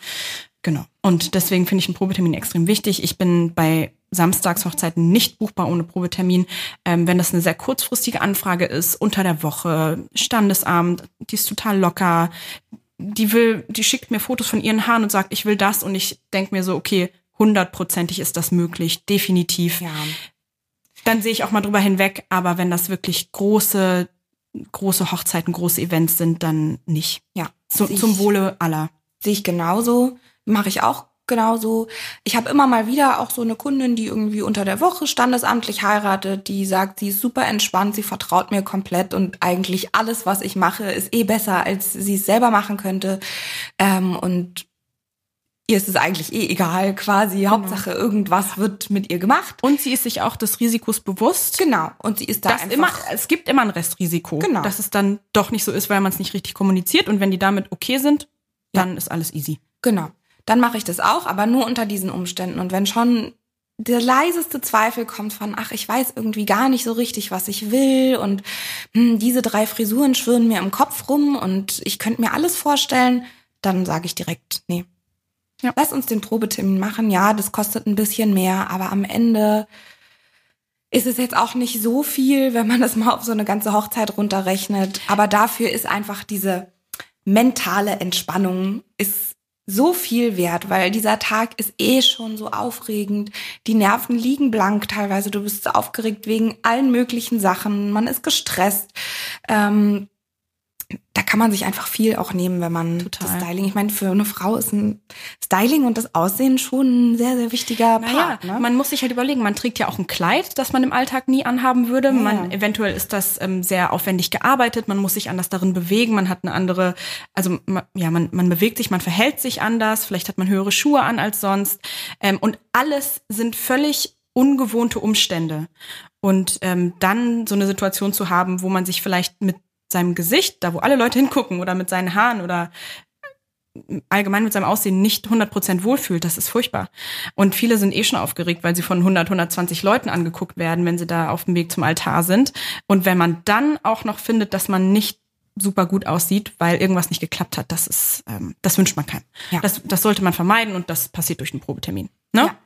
Genau. Und deswegen finde ich einen Probetermin extrem wichtig. Ich bin bei Samstagshochzeiten nicht buchbar ohne Probetermin. Ähm, wenn das eine sehr kurzfristige Anfrage ist, unter der Woche, Standesamt, die ist total locker, die will, die schickt mir Fotos von ihren Haaren und sagt, ich will das und ich denke mir so, okay, hundertprozentig ist das möglich, definitiv. Ja. Dann sehe ich auch mal drüber hinweg, aber wenn das wirklich große, große Hochzeiten, große Events sind, dann nicht. Ja. Sehe zum Wohle aller. Sehe ich genauso, mache ich auch genauso. Ich habe immer mal wieder auch so eine Kundin, die irgendwie unter der Woche standesamtlich heiratet, die sagt, sie ist super entspannt, sie vertraut mir komplett und eigentlich alles, was ich mache, ist eh besser, als sie es selber machen könnte. Ähm, und ihr ist es eigentlich eh egal, quasi. Hauptsache, irgendwas wird mit ihr gemacht. Und sie ist sich auch des Risikos bewusst. Genau. Und sie ist da einfach immer, es gibt immer ein Restrisiko, Genau. dass es dann doch nicht so ist, weil man es nicht richtig kommuniziert. Und wenn die damit okay sind, dann ist alles easy. Genau. Dann mache ich das auch, aber nur unter diesen Umständen. Und wenn schon der leiseste Zweifel kommt von, ach, ich weiß irgendwie gar nicht so richtig, was ich will und hm, diese drei Frisuren schwirren mir im Kopf rum und ich könnte mir alles vorstellen, dann sage ich direkt, nee. Ja. Lass uns den Probetermin machen. Ja, das kostet ein bisschen mehr, aber am Ende ist es jetzt auch nicht so viel, wenn man das mal auf so eine ganze Hochzeit runterrechnet. Aber dafür ist einfach diese mentale Entspannung ist so viel wert, weil dieser Tag ist eh schon so aufregend. Die Nerven liegen blank teilweise. Du bist aufgeregt wegen allen möglichen Sachen. Man ist gestresst. Ähm, da kann man sich einfach viel auch nehmen, wenn man Total. das Styling. Ich meine, für eine Frau ist ein Styling und das Aussehen schon ein sehr, sehr wichtiger Naja, Part. Ne? man muss sich halt überlegen, man trägt ja auch ein Kleid, das man im Alltag nie anhaben würde. Ja. Man, eventuell ist das ähm, sehr aufwendig gearbeitet, man muss sich anders darin bewegen, man hat eine andere, also ma, ja, man, man bewegt sich, man verhält sich anders, vielleicht hat man höhere Schuhe an als sonst. Ähm, und alles sind völlig ungewohnte Umstände. Und ähm, dann so eine Situation zu haben, wo man sich vielleicht mit seinem Gesicht, da wo alle Leute hingucken, oder mit seinen Haaren oder allgemein mit seinem Aussehen nicht 100% wohlfühlt, das ist furchtbar. Und viele sind eh schon aufgeregt, weil sie von 100, 120 Leuten angeguckt werden, wenn sie da auf dem Weg zum Altar sind. Und wenn man dann auch noch findet, dass man nicht super gut aussieht, weil irgendwas nicht geklappt hat, das ist, ähm, das wünscht man keinem. Ja. Das, das sollte man vermeiden und das passiert durch einen Probetermin. Ne? Ja.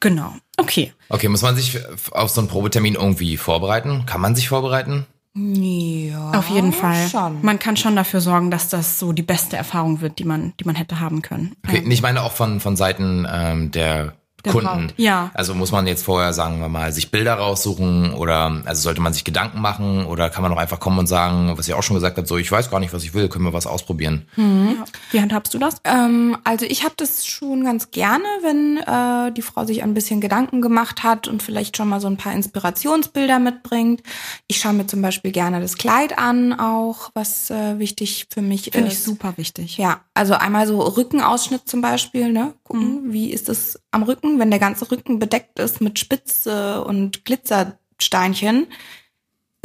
Genau. Okay. Okay, muss man sich auf so einen Probetermin irgendwie vorbereiten? Kann man sich vorbereiten? Ja. Auf jeden Fall. Schon. Man kann schon dafür sorgen, dass das so die beste Erfahrung wird, die man, die man hätte haben können. Okay, ich meine auch von, von Seiten ähm, der, Der Kunden. Braut. Ja. Also muss man jetzt vorher, sagen wir mal, sich Bilder raussuchen oder also sollte man sich Gedanken machen oder kann man auch einfach kommen und sagen, was ihr auch schon gesagt habt, so ich weiß gar nicht, was ich will, können wir was ausprobieren. Wie handhabst du das? Ähm, also ich habe das schon ganz gerne, wenn äh, die Frau sich ein bisschen Gedanken gemacht hat und vielleicht schon mal so ein paar Inspirationsbilder mitbringt. Ich schaue mir zum Beispiel gerne das Kleid an, auch was äh, wichtig für mich Finde ist. ich super wichtig. Ja, also einmal so Rückenausschnitt zum Beispiel, ne? Gucken, wie ist es am Rücken, wenn der ganze Rücken bedeckt ist mit Spitze und Glitzersteinchen,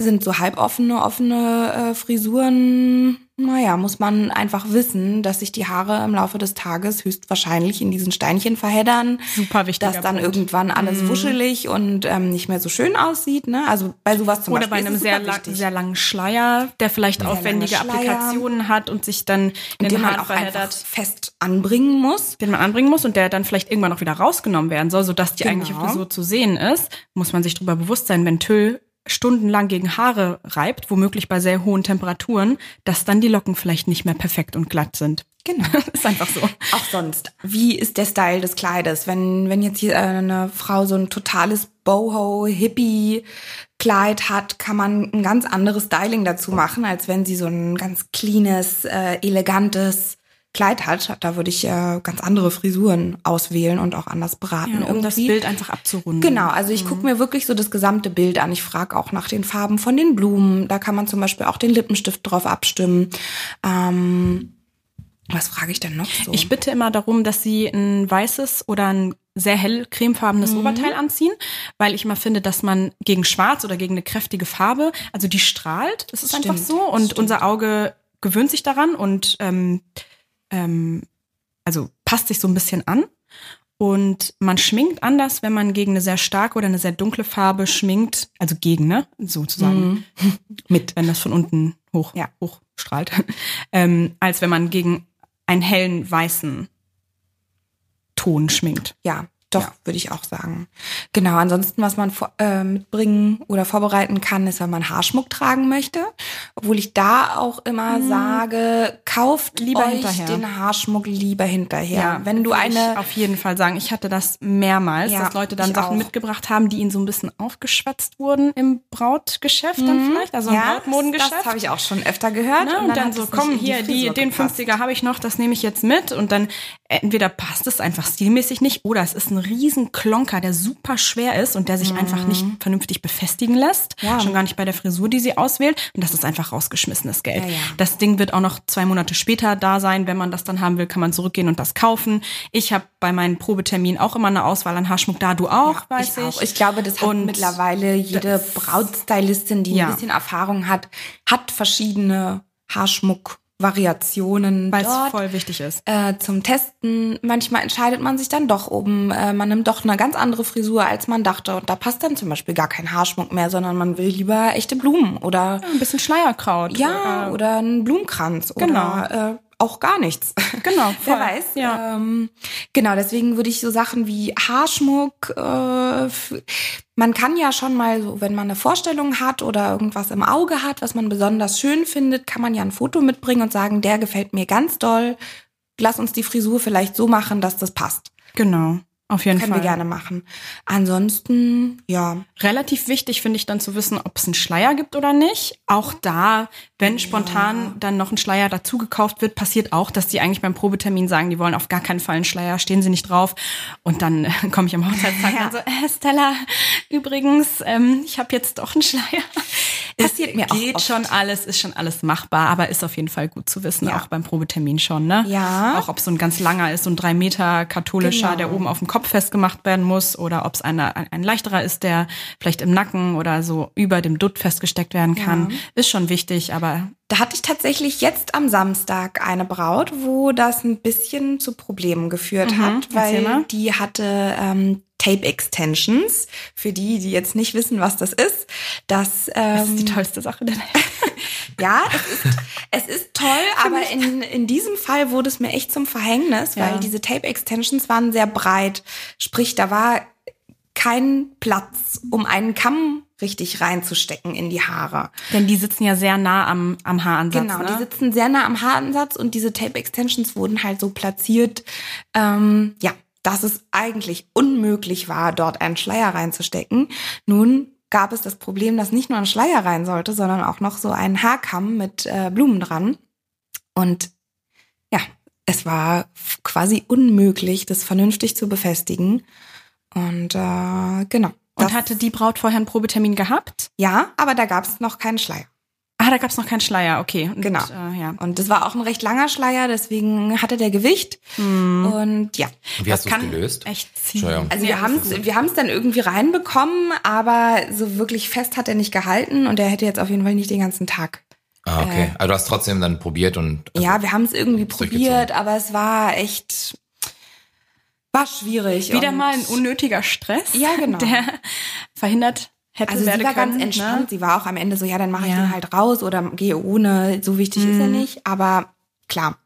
sind so halboffene, offene äh, Frisuren, naja, muss man einfach wissen, dass sich die Haare im Laufe des Tages höchstwahrscheinlich in diesen Steinchen verheddern. Super wichtiger Dass dann Punkt. irgendwann alles wuschelig und ähm, nicht mehr so schön aussieht. Ne? Also bei sowas zum Oder bei Beispiel einem ist es sehr, lang, wichtig. sehr langen Schleier, der vielleicht Sehr aufwendige. Applikationen hat und sich dann in den den man Haaren auch einfach verheddert, fest anbringen muss. den man anbringen muss und der dann vielleicht irgendwann auch wieder rausgenommen werden soll, sodass die Genau. eigentliche Frisur zu sehen ist, muss man sich darüber bewusst sein, wenn Tüll stundenlang gegen Haare reibt, womöglich bei sehr hohen Temperaturen, dass dann die Locken vielleicht nicht mehr perfekt und glatt sind. Genau. ist einfach so. Auch sonst. Wie ist der Style des Kleides? Wenn, wenn jetzt hier eine Frau so ein totales Boho-Hippie-Kleid hat, kann man ein ganz anderes Styling dazu machen, als wenn sie so ein ganz cleanes, äh, elegantes Kleid hat. Da würde ich äh, ganz andere Frisuren auswählen und auch anders beraten. Ja, um das irgendwie. Bild einfach abzurunden. Genau, also ich gucke mir wirklich so das gesamte Bild an. Ich frage auch nach den Farben von den Blumen. Da kann man zum Beispiel auch den Lippenstift drauf abstimmen. Ähm, was frage ich denn noch so? Ich bitte immer darum, dass sie ein weißes oder ein sehr hell cremefarbenes Mhm. Oberteil anziehen, weil ich immer finde, dass man gegen schwarz oder gegen eine kräftige Farbe, also die strahlt, das ist einfach Stimmt, so und unser Auge gewöhnt sich daran und ähm, ähm, also passt sich so ein bisschen an. Und man schminkt anders, wenn man gegen eine sehr starke oder eine sehr dunkle Farbe schminkt, also gegen, ne? Sozusagen. Mit, wenn das von unten hoch, Mhm. Ja. hoch strahlt. ähm, als wenn man gegen einen hellen weißen Ton schminkt. Ja, doch, würde ich auch sagen. Genau, ansonsten, was man äh, mitbringen oder vorbereiten kann, ist, wenn man Haarschmuck tragen möchte. Obwohl ich da auch immer sage, kauft Hm. Lieber euch hinterher. den Haarschmuck lieber hinterher. wenn du eine ich auf jeden Fall sagen, ich hatte das mehrmals, Ja, dass Leute dann Sachen auch. mitgebracht haben, die ihnen so ein bisschen aufgeschwatzt wurden im Brautgeschäft dann vielleicht, also im Mhm. ja, Brautmodengeschäft. das habe ich auch schon öfter gehört. Ne? Und, dann, hat so, komm, hier, die, Frisur den gepasst. 50er habe ich noch, das nehme ich jetzt mit. Und dann entweder passt es einfach stilmäßig nicht oder es ist ein riesen Klonker, der super schwer ist und der sich einfach nicht vernünftig befestigen lässt. Mhm. Ja. Schon gar nicht bei der Frisur, die sie auswählt. Und das ist einfach rausgeschmissenes Geld. Ja, ja. Das Ding wird auch noch zwei Monate später da sein. Wenn man das dann haben will, kann man zurückgehen und das kaufen. Ich habe bei meinen Probeterminen auch immer eine Auswahl an Haarschmuck da. Du auch, weiß ich. auch. Ich glaube, das hat Und mittlerweile jede Brautstylistin, die ein bisschen Erfahrung hat, hat verschiedene Haarschmuck-Variationen Weil es voll wichtig ist. äh, zum Testen. Manchmal entscheidet man sich dann doch oben, äh, man nimmt doch eine ganz andere Frisur, als man dachte. Und da passt dann zum Beispiel gar kein Haarschmuck mehr, sondern man will lieber echte Blumen oder Ein bisschen Schleierkraut. ja, Äh, oder einen Blumenkranz Genau. oder äh, auch gar nichts. Genau, Wer voll. weiß. Ja. Ähm, genau, deswegen würde ich so Sachen wie Haarschmuck, äh, man kann ja schon mal so, wenn man eine Vorstellung hat oder irgendwas im Auge hat, was man besonders schön findet, kann man ja ein Foto mitbringen und sagen, der gefällt mir ganz doll. Lass uns die Frisur vielleicht so machen, dass das passt. Genau, auf jeden Können Fall. wir gerne machen. Ansonsten, ja, Relativ wichtig finde ich dann zu wissen, ob es einen Schleier gibt oder nicht. Auch da, wenn spontan dann noch ein Schleier dazu gekauft wird, passiert auch, dass die eigentlich beim Probetermin sagen, die wollen auf gar keinen Fall einen Schleier, stehen sie nicht drauf. Und dann äh, komme ich am Hochzeitstag Ja. und so, äh, Stella, übrigens, ähm, ich habe jetzt doch einen Schleier. Passiert mir auch geht oft. schon alles, ist schon alles machbar, aber ist auf jeden Fall gut zu wissen, Ja. auch beim Probetermin schon, ne? Ja. Auch ob so ein ganz langer ist, so ein drei Meter katholischer, Genau. der oben auf dem Kopf festgemacht werden muss, oder ob es einer, ein, ein leichterer ist, der vielleicht im Nacken oder so über dem Dutt festgesteckt werden kann. Ist schon wichtig, aber Da hatte ich tatsächlich jetzt am Samstag eine Braut, wo das ein bisschen zu Problemen geführt Mhm, hat, weil die hatte ähm, Tape Extensions. Für die, die jetzt nicht wissen, was das ist, das, das ähm, ist die tollste Sache der Welt. ja, es ist, es ist toll, aber in, in diesem Fall wurde es mir echt zum Verhängnis, weil Ja. diese Tape Extensions waren sehr breit. Sprich, da war kein Platz, um einen Kamm richtig reinzustecken in die Haare. Denn die sitzen ja sehr nah am, am Haaransatz. Genau, ne? die sitzen sehr nah am Haaransatz und diese Tape Extensions wurden halt so platziert, ähm, ja, dass es eigentlich unmöglich war, dort einen Schleier reinzustecken. Nun gab es das Problem, dass nicht nur ein Schleier rein sollte, sondern auch noch so ein Haarkamm mit äh, Blumen dran. Und ja, es war quasi unmöglich, das vernünftig zu befestigen. Und äh, genau. Und Das- hatte die Braut vorher einen Probetermin gehabt? ja, aber da gab es noch keinen Schleier. Ah, da gab's noch keinen Schleier, okay. Und, Genau. Äh, ja. Und das war auch ein recht langer Schleier, deswegen hatte der Gewicht. Und ja, Wie hast du es gelöst? Echt ziehen. Also Ja, wir haben es wir haben's dann irgendwie reinbekommen, aber so wirklich fest hat er nicht gehalten und er hätte jetzt auf jeden Fall nicht den ganzen Tag. Ah, okay. Aber du hast trotzdem dann probiert und. also- ja, wir haben es irgendwie probiert, aber es war echt, war schwierig. Wieder mal ein unnötiger Stress, Ja, genau. der verhindert hätte Also sie war können. ganz entspannt. Ne? Sie war auch am Ende so, ja, dann mache ich Ja. den halt raus oder gehe ohne. So wichtig ist er Mhm. nicht. Aber klar,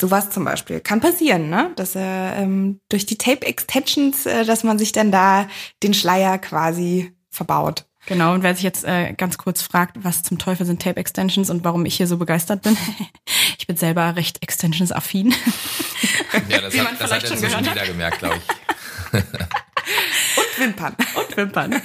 sowas zum Beispiel kann passieren, ne? Dass er ähm, durch die Tape Extensions, äh, dass man sich dann da den Schleier quasi verbaut. Genau, und wer sich jetzt äh, ganz kurz fragt, was zum Teufel sind Tape Extensions und warum ich hier so begeistert bin, ich bin selber recht Extensions-affin. Ja, das Wie hat, man das vielleicht hat schon inzwischen gehört jeder gemerkt, glaube ich. Und Wimpern. und Wimpern.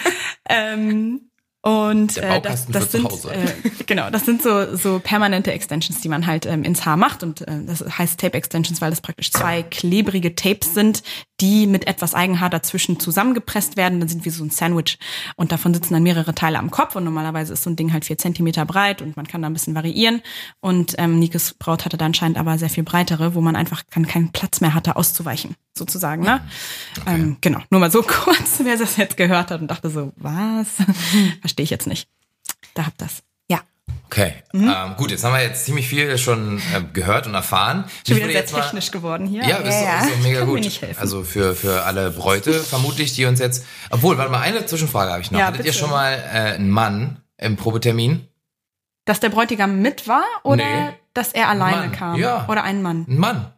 ähm, und äh, das, das für zu sind Hause. äh, genau, das sind so so permanente Extensions, die man halt ähm, ins Haar macht und äh, das heißt Tape Extensions, weil das praktisch zwei klebrige Tapes sind, die mit etwas Eigenhaar dazwischen zusammengepresst werden. Dann sind wie so ein Sandwich und davon sitzen dann mehrere Teile am Kopf und normalerweise ist so ein Ding halt vier Zentimeter breit und man kann da ein bisschen variieren. Und ähm, Nikes Braut hatte da anscheinend aber sehr viel breitere, wo man einfach dann keinen Platz mehr hatte auszuweichen, sozusagen. Ne? Ähm, genau, nur mal so kurz, wer das jetzt gehört hat und dachte so, was? Verstehe ich jetzt nicht. Da habt das. Ja. Okay. Mhm. Ähm, gut, jetzt haben wir jetzt ziemlich viel schon äh, gehört und erfahren. Schon Ich wieder sehr jetzt mal- technisch geworden hier. Ja, ist, Ja, ist so mega gut. Also für, für alle Bräute vermutlich, die uns jetzt. Obwohl, warte mal, eine Zwischenfrage habe ich noch. Ja, Hattet ihr schon mal äh, einen Mann im Probetermin? Dass der Bräutigam mit war oder Nee. dass er alleine Mann, kam? ja. Oder ein Mann? Ein Mann,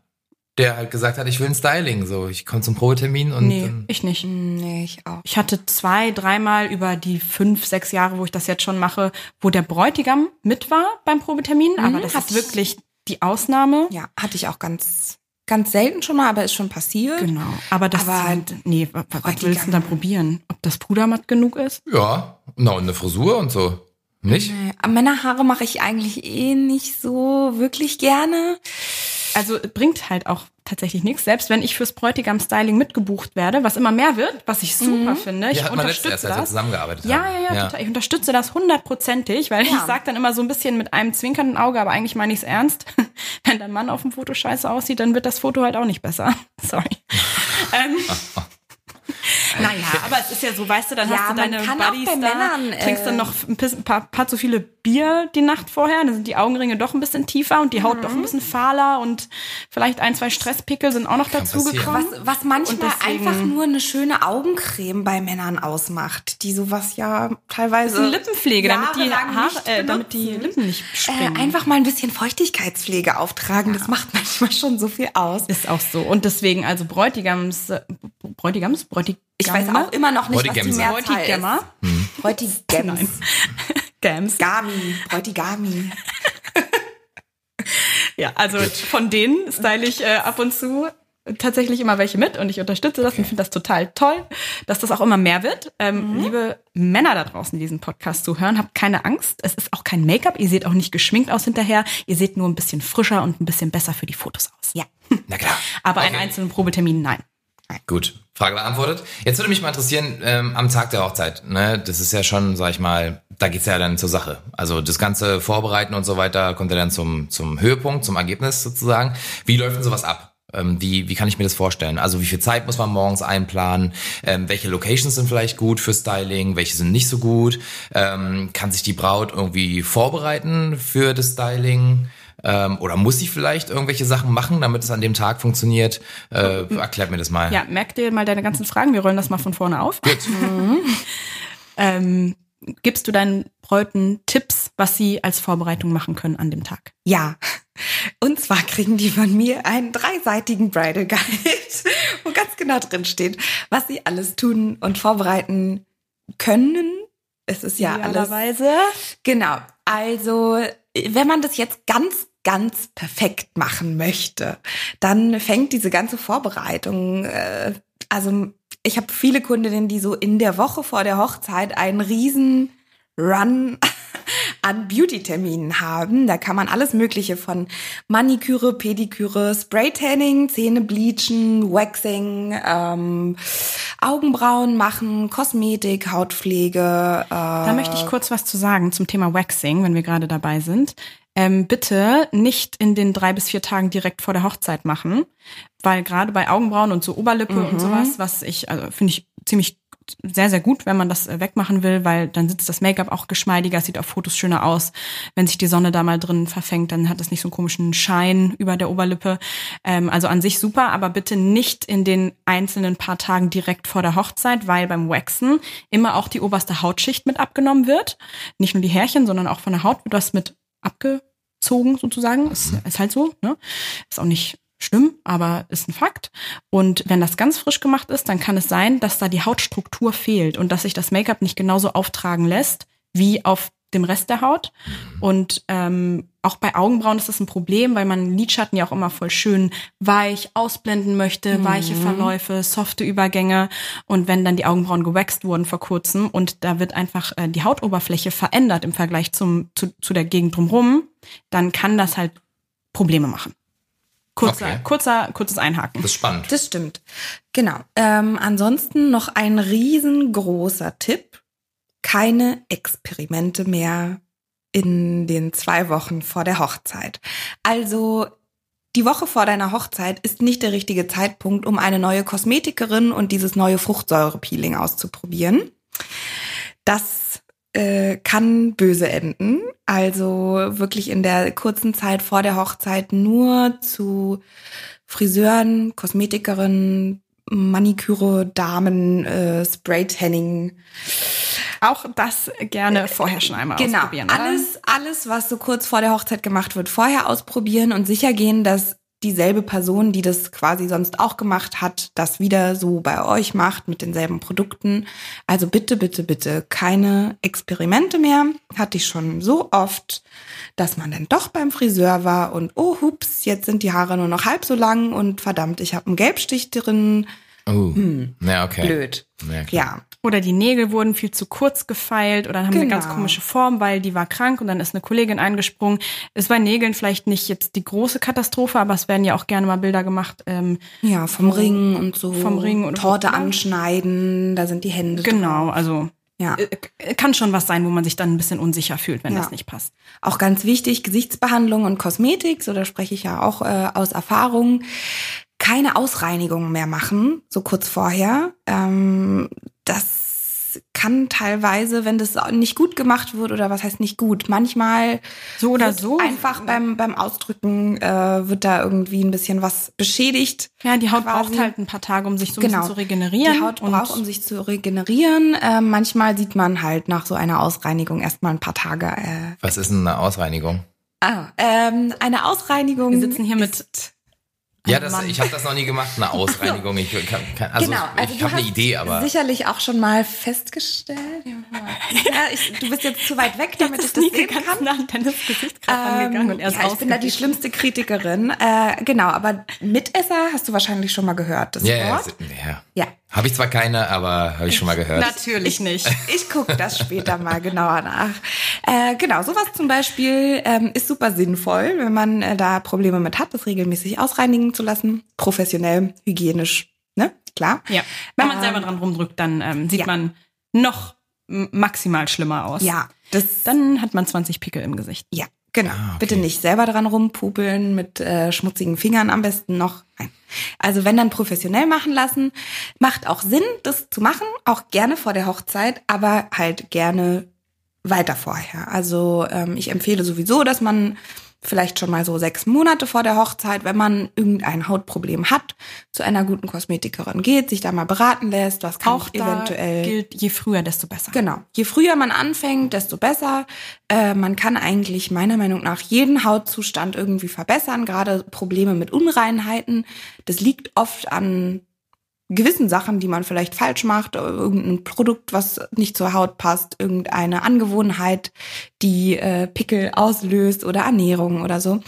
der halt gesagt hat, ich will ein Styling. So, ich komme zum Probetermin und Nee, dann, ich nicht. Nee, ich auch. Ich hatte zwei, dreimal über die fünf, sechs Jahre, wo ich das jetzt schon mache, wo der Bräutigam mit war beim Probetermin. aber das hat ist wirklich die Ausnahme. Ja, hatte ich auch ganz, ganz selten schon mal, aber ist schon passiert. Genau. Aber das Aber sind, nee, wa- was Bräutigam- willst du denn da probieren? Ob das Pudermatt genug ist? ja, na und eine Frisur und so. Nicht? Nee, Männerhaare mache ich eigentlich eh nicht so wirklich gerne. Also bringt halt auch tatsächlich nichts. Selbst wenn ich fürs Bräutigam-Styling mitgebucht werde, was immer mehr wird, was ich super finde. Ich Ja, hat man letztes unterstütze erst, als wir das. zusammengearbeitet Ja, haben. ja, ja, total. Ich unterstütze das hundertprozentig, weil ich Ja. sage dann immer so ein bisschen mit einem zwinkernden Auge, aber eigentlich meine ich es ernst. Wenn der Mann auf dem Foto scheiße aussieht, dann wird das Foto halt auch nicht besser. Sorry. ähm, naja, aber es ist ja so, weißt du, dann Ja, hast du deine Buddies bei da, Männern, äh, trinkst dann noch ein bisschen- paar, paar zu viele Bier die Nacht vorher, dann sind die Augenringe doch ein bisschen tiefer und die Haut Mhm. doch ein bisschen fahler und vielleicht ein, zwei Stresspickel sind auch noch dazu passieren. gekommen. Was, was manchmal Und deswegen- einfach nur eine schöne Augencreme bei Männern ausmacht, die sowas ja teilweise. Das ist Lippenpflege, damit die, Haare, nicht äh, damit die. Lippen nicht äh, springen. einfach mal ein bisschen Feuchtigkeitspflege auftragen. Das macht manchmal schon so viel aus. Ist auch so. Und deswegen, also Bräutigams, äh, Bräutigams, Bräutigam. Ich weiß auch immer noch nicht, was die. Mehrzahl ist. Bräutigams. Nein. Gams. Gami. Bräutigami. Ja, also von denen style ich äh, ab und zu tatsächlich immer welche mit und ich unterstütze das und finde das total toll, dass das auch immer mehr wird. Ähm, Liebe Männer da draußen, die diesen Podcast zuhören, habt keine Angst. Es ist auch kein Make-up. Ihr seht auch nicht geschminkt aus hinterher. Ihr seht nur ein bisschen frischer und ein bisschen besser für die Fotos aus. Ja. Na klar. Aber Okay. einen einzelnen Probetermin, nein. Gut, Frage beantwortet. Jetzt würde mich mal interessieren, ähm, am Tag der Hochzeit, ne, das ist ja schon, sag ich mal, da geht's ja dann zur Sache. Also das ganze Vorbereiten und so weiter kommt ja dann zum, zum Höhepunkt, zum Ergebnis sozusagen. Wie läuft denn sowas ab? Ähm, wie, wie kann ich mir das vorstellen? Also wie viel Zeit muss man morgens einplanen? Ähm, welche Locations sind vielleicht gut für Styling? Welche sind nicht so gut? Ähm, kann sich die Braut irgendwie vorbereiten für das Styling? Ähm, oder muss sie vielleicht irgendwelche Sachen machen, damit es an dem Tag funktioniert? Äh, erklärt mir das mal. Ja, merk dir mal deine ganzen Fragen. Wir rollen das mal von vorne auf. Gut. ähm, gibst du deinen Bräuten Tipps, was sie als Vorbereitung machen können an dem Tag? Ja. Und zwar kriegen die von mir einen dreiseitigen Bridal Guide, wo ganz genau drin steht, was sie alles tun und vorbereiten können. Es ist ja alles. Genau. Also, wenn man das jetzt ganz ganz perfekt machen möchte, dann fängt diese ganze Vorbereitung, äh, also ich habe viele Kundinnen, die so in der Woche vor der Hochzeit einen riesen Run an Beauty-Terminen haben. Da kann man alles Mögliche von Maniküre, Pediküre, Spray-Tanning, Zähne bleachen, Waxing, ähm, Augenbrauen machen, Kosmetik, Hautpflege. Äh da möchte ich kurz was zu sagen zum Thema Waxing, wenn wir gerade dabei sind ähm, bitte nicht in den drei bis vier Tagen direkt vor der Hochzeit machen, weil gerade bei Augenbrauen und so Oberlippe mhm. und sowas, was ich, also finde ich ziemlich sehr, sehr gut, wenn man das äh, wegmachen will, weil dann sitzt das Make-up auch geschmeidiger, sieht auf Fotos schöner aus. Wenn sich die Sonne da mal drin verfängt, dann hat das nicht so einen komischen Schein über der Oberlippe. Ähm, also an sich super, aber bitte nicht in den einzelnen paar Tagen direkt vor der Hochzeit, weil beim Waxen immer auch die oberste Hautschicht mit abgenommen wird. Nicht nur die Härchen, sondern auch von der Haut wird das mit abgezogen sozusagen. Ist, mhm. ist halt so. Ne? Ist auch nicht schlimm, aber ist ein Fakt. Und wenn das ganz frisch gemacht ist, dann kann es sein, dass da die Hautstruktur fehlt und dass sich das Make-up nicht genauso auftragen lässt wie auf dem Rest der Haut. Mhm. Und ähm, auch bei Augenbrauen ist das ein Problem, weil man Lidschatten ja auch immer voll schön weich ausblenden möchte, mhm. weiche Verläufe, softe Übergänge. Und wenn dann die Augenbrauen gewaxt wurden vor kurzem und da wird einfach äh, die Hautoberfläche verändert im Vergleich zum, zu, zu der Gegend drumherum, dann kann das halt Probleme machen. Kurzer, okay. kurzer, kurzes Einhaken. Das ist spannend. Das stimmt. Genau. Ähm, ansonsten noch ein riesengroßer Tipp keine Experimente mehr in den zwei Wochen vor der Hochzeit. Also die Woche vor deiner Hochzeit ist nicht der richtige Zeitpunkt, um eine neue Kosmetikerin und dieses neue Fruchtsäurepeeling auszuprobieren. Das äh, kann böse enden. Also wirklich in der kurzen Zeit vor der Hochzeit nur zu Friseuren, Kosmetikerinnen, Maniküre, Damen, äh, Spray-Tanning auch das gerne vorher schon einmal genau. ausprobieren. Genau. Alles, alles, was so kurz vor der Hochzeit gemacht wird, vorher ausprobieren und sicher gehen, dass dieselbe Person, die das quasi sonst auch gemacht hat, das wieder so bei euch macht mit denselben Produkten. Also bitte, bitte, bitte keine Experimente mehr. Hatte ich schon so oft, dass man dann doch beim Friseur war und oh hups, jetzt sind die Haare nur noch halb so lang und verdammt, ich habe einen Gelbstich drin. Oh, hm, ja, okay. Blöd. Ja, ja. Oder die Nägel wurden viel zu kurz gefeilt oder haben genau. eine ganz komische Form, weil die war krank und dann ist eine Kollegin eingesprungen. Ist bei Nägeln vielleicht nicht jetzt die große Katastrophe, aber es werden ja auch gerne mal Bilder gemacht. Ähm, ja, vom Ring und so. Vom Ring und Torte anschneiden, da sind die Hände. Genau, drauf. also ja. Äh, kann schon was sein, wo man sich dann ein bisschen unsicher fühlt, wenn ja. das nicht passt. Auch ganz wichtig, Gesichtsbehandlung und Kosmetik, so da spreche ich ja auch äh, aus Erfahrung. Keine Ausreinigung mehr machen, so kurz vorher. Ähm, das kann teilweise, wenn das nicht gut gemacht wird oder was heißt nicht gut, manchmal so oder so einfach beim beim Ausdrücken äh, wird da irgendwie ein bisschen was beschädigt. Ja, die Haut quasi. braucht halt ein paar Tage, um sich so genau. zu regenerieren. Die Haut braucht, um sich zu regenerieren. Äh, manchmal sieht man halt nach so einer Ausreinigung erstmal ein paar Tage. Äh, was ist denn eine Ausreinigung? Ah, ähm, eine Ausreinigung. Wir sitzen hier mit ja, das, ich habe das noch nie gemacht, eine Ausreinigung. Ich, kann, also, genau, also ich habe eine Idee, aber. Sicherlich auch schon mal festgestellt. Ja, ich, du bist jetzt zu weit weg, damit ich das sehen kann. Nach Dennis Gesicht gerade ähm, angegangen und er ist ja, ich bin da die schlimmste Kritikerin. Äh, genau, aber Mitesser hast du wahrscheinlich schon mal gehört, das ja, Wort. Ja, ja. Habe ich zwar keine, aber habe ich schon mal gehört. Natürlich nicht. Ich, gucke das später mal genauer nach. Äh, genau, sowas zum Beispiel ähm, ist super sinnvoll, wenn man äh, da Probleme mit hat, das regelmäßig ausreinigen zu lassen. Professionell, hygienisch, ne? Klar. Ja. Wenn man Ähm, selber dran rumdrückt, dann ähm, sieht ja. man noch maximal schlimmer aus. Ja, das Dann hat man 20 Pickel im Gesicht. Ja, genau. Ah, okay. Bitte nicht selber dran rumpupeln mit äh, schmutzigen Fingern am besten noch. Nein. Also wenn dann professionell machen lassen, macht auch Sinn, das zu machen, auch gerne vor der Hochzeit, aber halt gerne weiter vorher. Also ähm, ich empfehle sowieso, dass man vielleicht schon mal so sechs Monate vor der Hochzeit, wenn man irgendein Hautproblem hat, zu einer guten Kosmetikerin geht, sich da mal beraten lässt, was kann Auch eventuell gilt, je früher, desto besser. Genau. Je früher man anfängt, desto besser. Äh, man kann eigentlich meiner Meinung nach jeden Hautzustand irgendwie verbessern, gerade Probleme mit Unreinheiten. Das liegt oft an gewissen Sachen, die man vielleicht falsch macht, oder irgendein Produkt, was nicht zur Haut passt, irgendeine Angewohnheit, die äh, Pickel auslöst oder Ernährung oder so.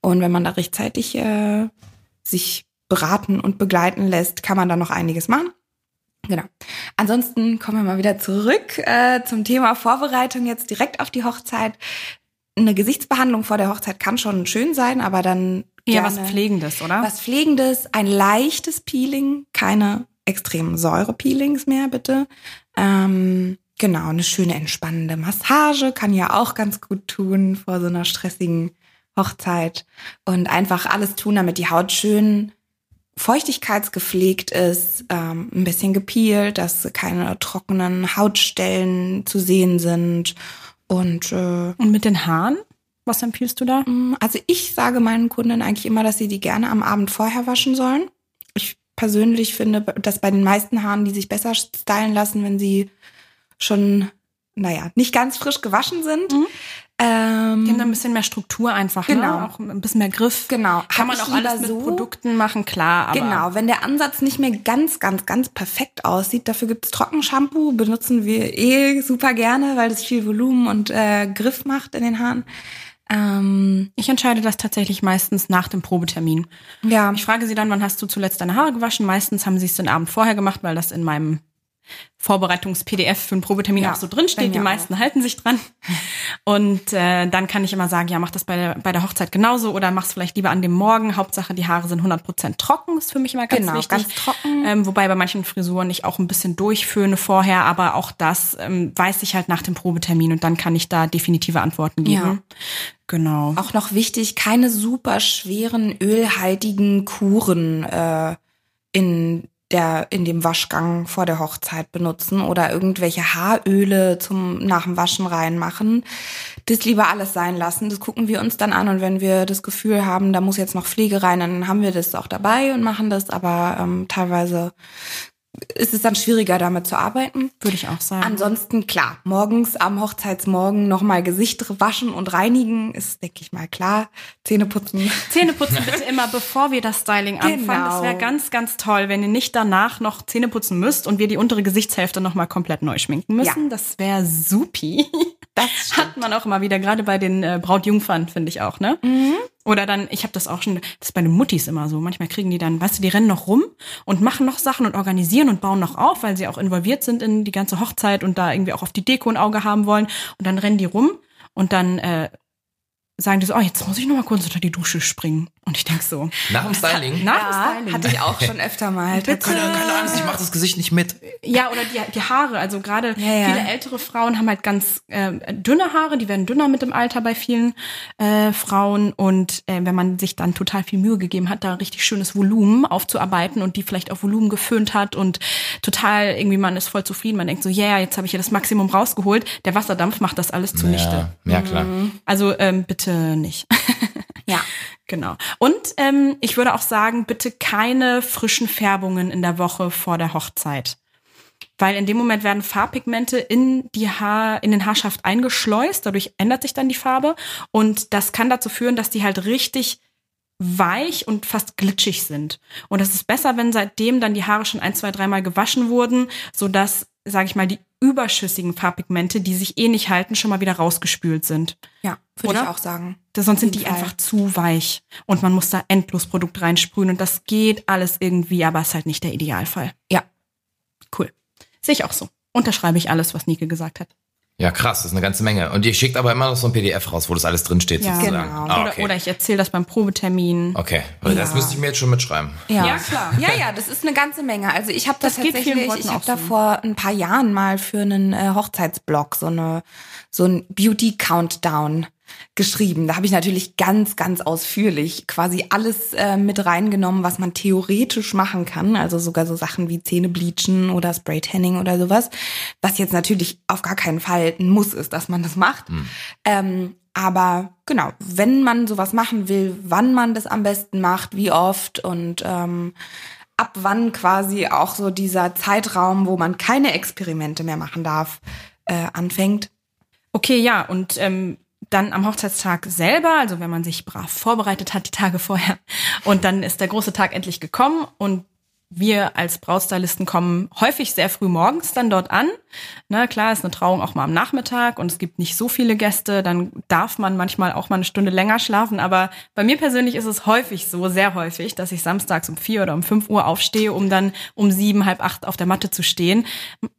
Und wenn man da rechtzeitig äh, sich beraten und begleiten lässt, kann man da noch einiges machen. Genau. Ansonsten kommen wir mal wieder zurück äh, zum Thema Vorbereitung jetzt direkt auf die Hochzeit. Eine Gesichtsbehandlung vor der Hochzeit kann schon schön sein, aber dann Ja, gerne was Pflegendes, oder? was Pflegendes, ein leichtes Peeling, keine extremen Säurepeelings mehr, bitte. Ähm, genau, eine schöne entspannende Massage kann ja auch ganz gut tun vor so einer stressigen Hochzeit. Und einfach alles tun, damit die Haut schön feuchtigkeitsgepflegt ist, ähm, ein bisschen gepielt, dass keine trockenen Hautstellen zu sehen sind. Und äh, Und mit den Haaren? Was empfiehlst du da? Mm, Also ich sage meinen Kunden eigentlich immer, dass sie die gerne am Abend vorher waschen sollen. Ich persönlich finde, dass bei den meisten Haaren, die sich besser stylen lassen, wenn sie schon, naja, nicht ganz frisch gewaschen sind. Mhm. Ähm, Die haben da ein bisschen mehr Struktur einfach, Genau. ne? Auch ein bisschen mehr Griff. Genau. Kann Hab man auch alles mit so. Produkten machen, klar, aber Genau, wenn der Ansatz nicht mehr ganz, ganz, ganz perfekt aussieht, dafür gibt's Trockenshampoo, benutzen wir eh super gerne, weil das viel Volumen und äh, Griff macht in den Haaren. Ähm, ich entscheide das tatsächlich meistens nach dem Probetermin. ja, Ich frage sie dann, wann hast du zuletzt deine Haare gewaschen? Meistens haben sie es den Abend vorher gemacht, weil das in meinem Vorbereitungs-PDF für einen Probetermin Ja, auch so drin bei steht. Die meisten halten sich dran. Und äh, dann kann ich immer sagen, ja, mach das bei der, bei der Hochzeit genauso oder mach's vielleicht lieber an dem Morgen. Hauptsache, die Haare sind 100% trocken, ist für mich immer ganz Genau, wichtig. ganz trocken. Ähm, wobei bei manchen Frisuren ich auch ein bisschen durchföhne vorher, aber auch das ähm, weiß ich halt nach dem Probetermin und dann kann ich da definitive Antworten geben. Ja. Genau. Auch noch wichtig, keine super schweren, ölhaltigen Kuren äh, in der in dem Waschgang vor der Hochzeit benutzen oder irgendwelche Haaröle zum nach dem Waschen reinmachen. Das lieber alles sein lassen. Das gucken wir uns dann an und wenn wir das Gefühl haben, da muss jetzt noch Pflege rein, dann haben wir das auch dabei und machen das. Aber ähm, teilweise ist es dann schwieriger, damit zu arbeiten. Würde ich auch sagen. Ansonsten klar, morgens am Hochzeitsmorgen nochmal Gesicht waschen und reinigen, ist, denke ich mal, klar. Zähne putzen. Zähne putzen bitte immer, bevor wir das Styling anfangen. Genau. Das wäre ganz, ganz toll, wenn ihr nicht danach noch Zähne putzen müsst und wir die untere Gesichtshälfte nochmal komplett neu schminken müssen. Ja. Das wäre supi. Das Hat man auch immer wieder, gerade bei den äh, Brautjungfern, finde ich auch, ne? Mhm. Oder dann, ich habe das auch schon, das ist bei den Muttis immer so. Manchmal kriegen die dann, weißt du, die rennen noch rum und machen noch Sachen und organisieren und bauen noch auf, weil sie auch involviert sind in die ganze Hochzeit und da irgendwie auch auf die Deko ein Auge haben wollen. Und dann rennen die rum und dann äh, sagen die so, oh, jetzt muss ich noch mal kurz unter die Dusche springen. Und ich denk so, Nach dem Styling? nach ja, dem Styling. hatte ich auch schon öfter mal. Keine, keine Angst, ich mache das Gesicht nicht mit. Ja, oder die, die Haare. Also gerade Ja, ja. viele ältere Frauen haben halt ganz äh, dünne Haare, die werden dünner mit dem Alter bei vielen äh, Frauen. Und äh, wenn man sich dann total viel Mühe gegeben hat, da richtig schönes Volumen aufzuarbeiten und die vielleicht auf Volumen geföhnt hat und total irgendwie man ist voll zufrieden, man denkt so, yeah, jetzt habe ich hier das Maximum rausgeholt. Der Wasserdampf macht das alles zunichte. Ja, ja klar. Also ähm, bitte nicht. Ja. Genau. Und ähm, ich würde auch sagen, bitte keine frischen Färbungen in der Woche vor der Hochzeit. Weil in dem Moment werden Farbpigmente in die Haar, in den Haarschaft eingeschleust, dadurch ändert sich dann die Farbe. Und das kann dazu führen, dass die halt richtig weich und fast glitschig sind. Und es ist besser, wenn seitdem dann die Haare schon ein, zwei, dreimal gewaschen wurden, sodass, sage ich mal, die überschüssigen Farbpigmente, die sich eh nicht halten, schon mal wieder rausgespült sind. Ja, würde ich Oder? auch sagen. Das, sonst sind die Fall. einfach zu weich. Und man muss da endlos Produkt reinsprühen. Und das geht alles irgendwie, aber ist halt nicht der Idealfall. Ja. Cool. Sehe ich auch so. Unterschreibe ich alles, was Nike gesagt hat. Ja, krass, das ist eine ganze Menge. Und ihr schickt aber immer noch so ein PDF raus, wo das alles drinsteht Ja. sozusagen. Genau. Ah, Oder, okay. oder ich erzähle das beim Probetermin. okay, weil das Ja. müsste ich mir jetzt schon mitschreiben. Ja. Ja, klar. Ja, ja, das ist eine ganze Menge. Also ich habe das, Das tatsächlich, ich habe da so. vor ein paar Jahren mal für einen äh, Hochzeitsblog so eine so ein Beauty Countdown geschrieben. Da habe ich natürlich ganz, ganz ausführlich quasi alles äh, mit reingenommen, was man theoretisch machen kann. Also sogar so Sachen wie Zähne bleachen oder Spray Tanning oder sowas. Was jetzt natürlich auf gar keinen Fall ein Muss ist, dass man das macht. Ähm, aber genau, wenn man sowas machen will, wann man das am besten macht, wie oft und ähm, ab wann quasi auch so dieser Zeitraum, wo man keine Experimente mehr machen darf, äh, anfängt. Okay, ja, und ähm, dann am Hochzeitstag selber, also wenn man sich brav vorbereitet hat, die Tage vorher, und dann ist der große Tag endlich gekommen und wir als Brautstylisten kommen häufig sehr früh morgens dann dort an. Na klar, ist eine Trauung auch mal am Nachmittag und es gibt nicht so viele Gäste, dann darf man manchmal auch mal eine Stunde länger schlafen. Aber bei mir persönlich ist es häufig so, sehr häufig, dass ich samstags um vier oder um fünf Uhr aufstehe, um dann um sieben, halb acht auf der Matte zu stehen.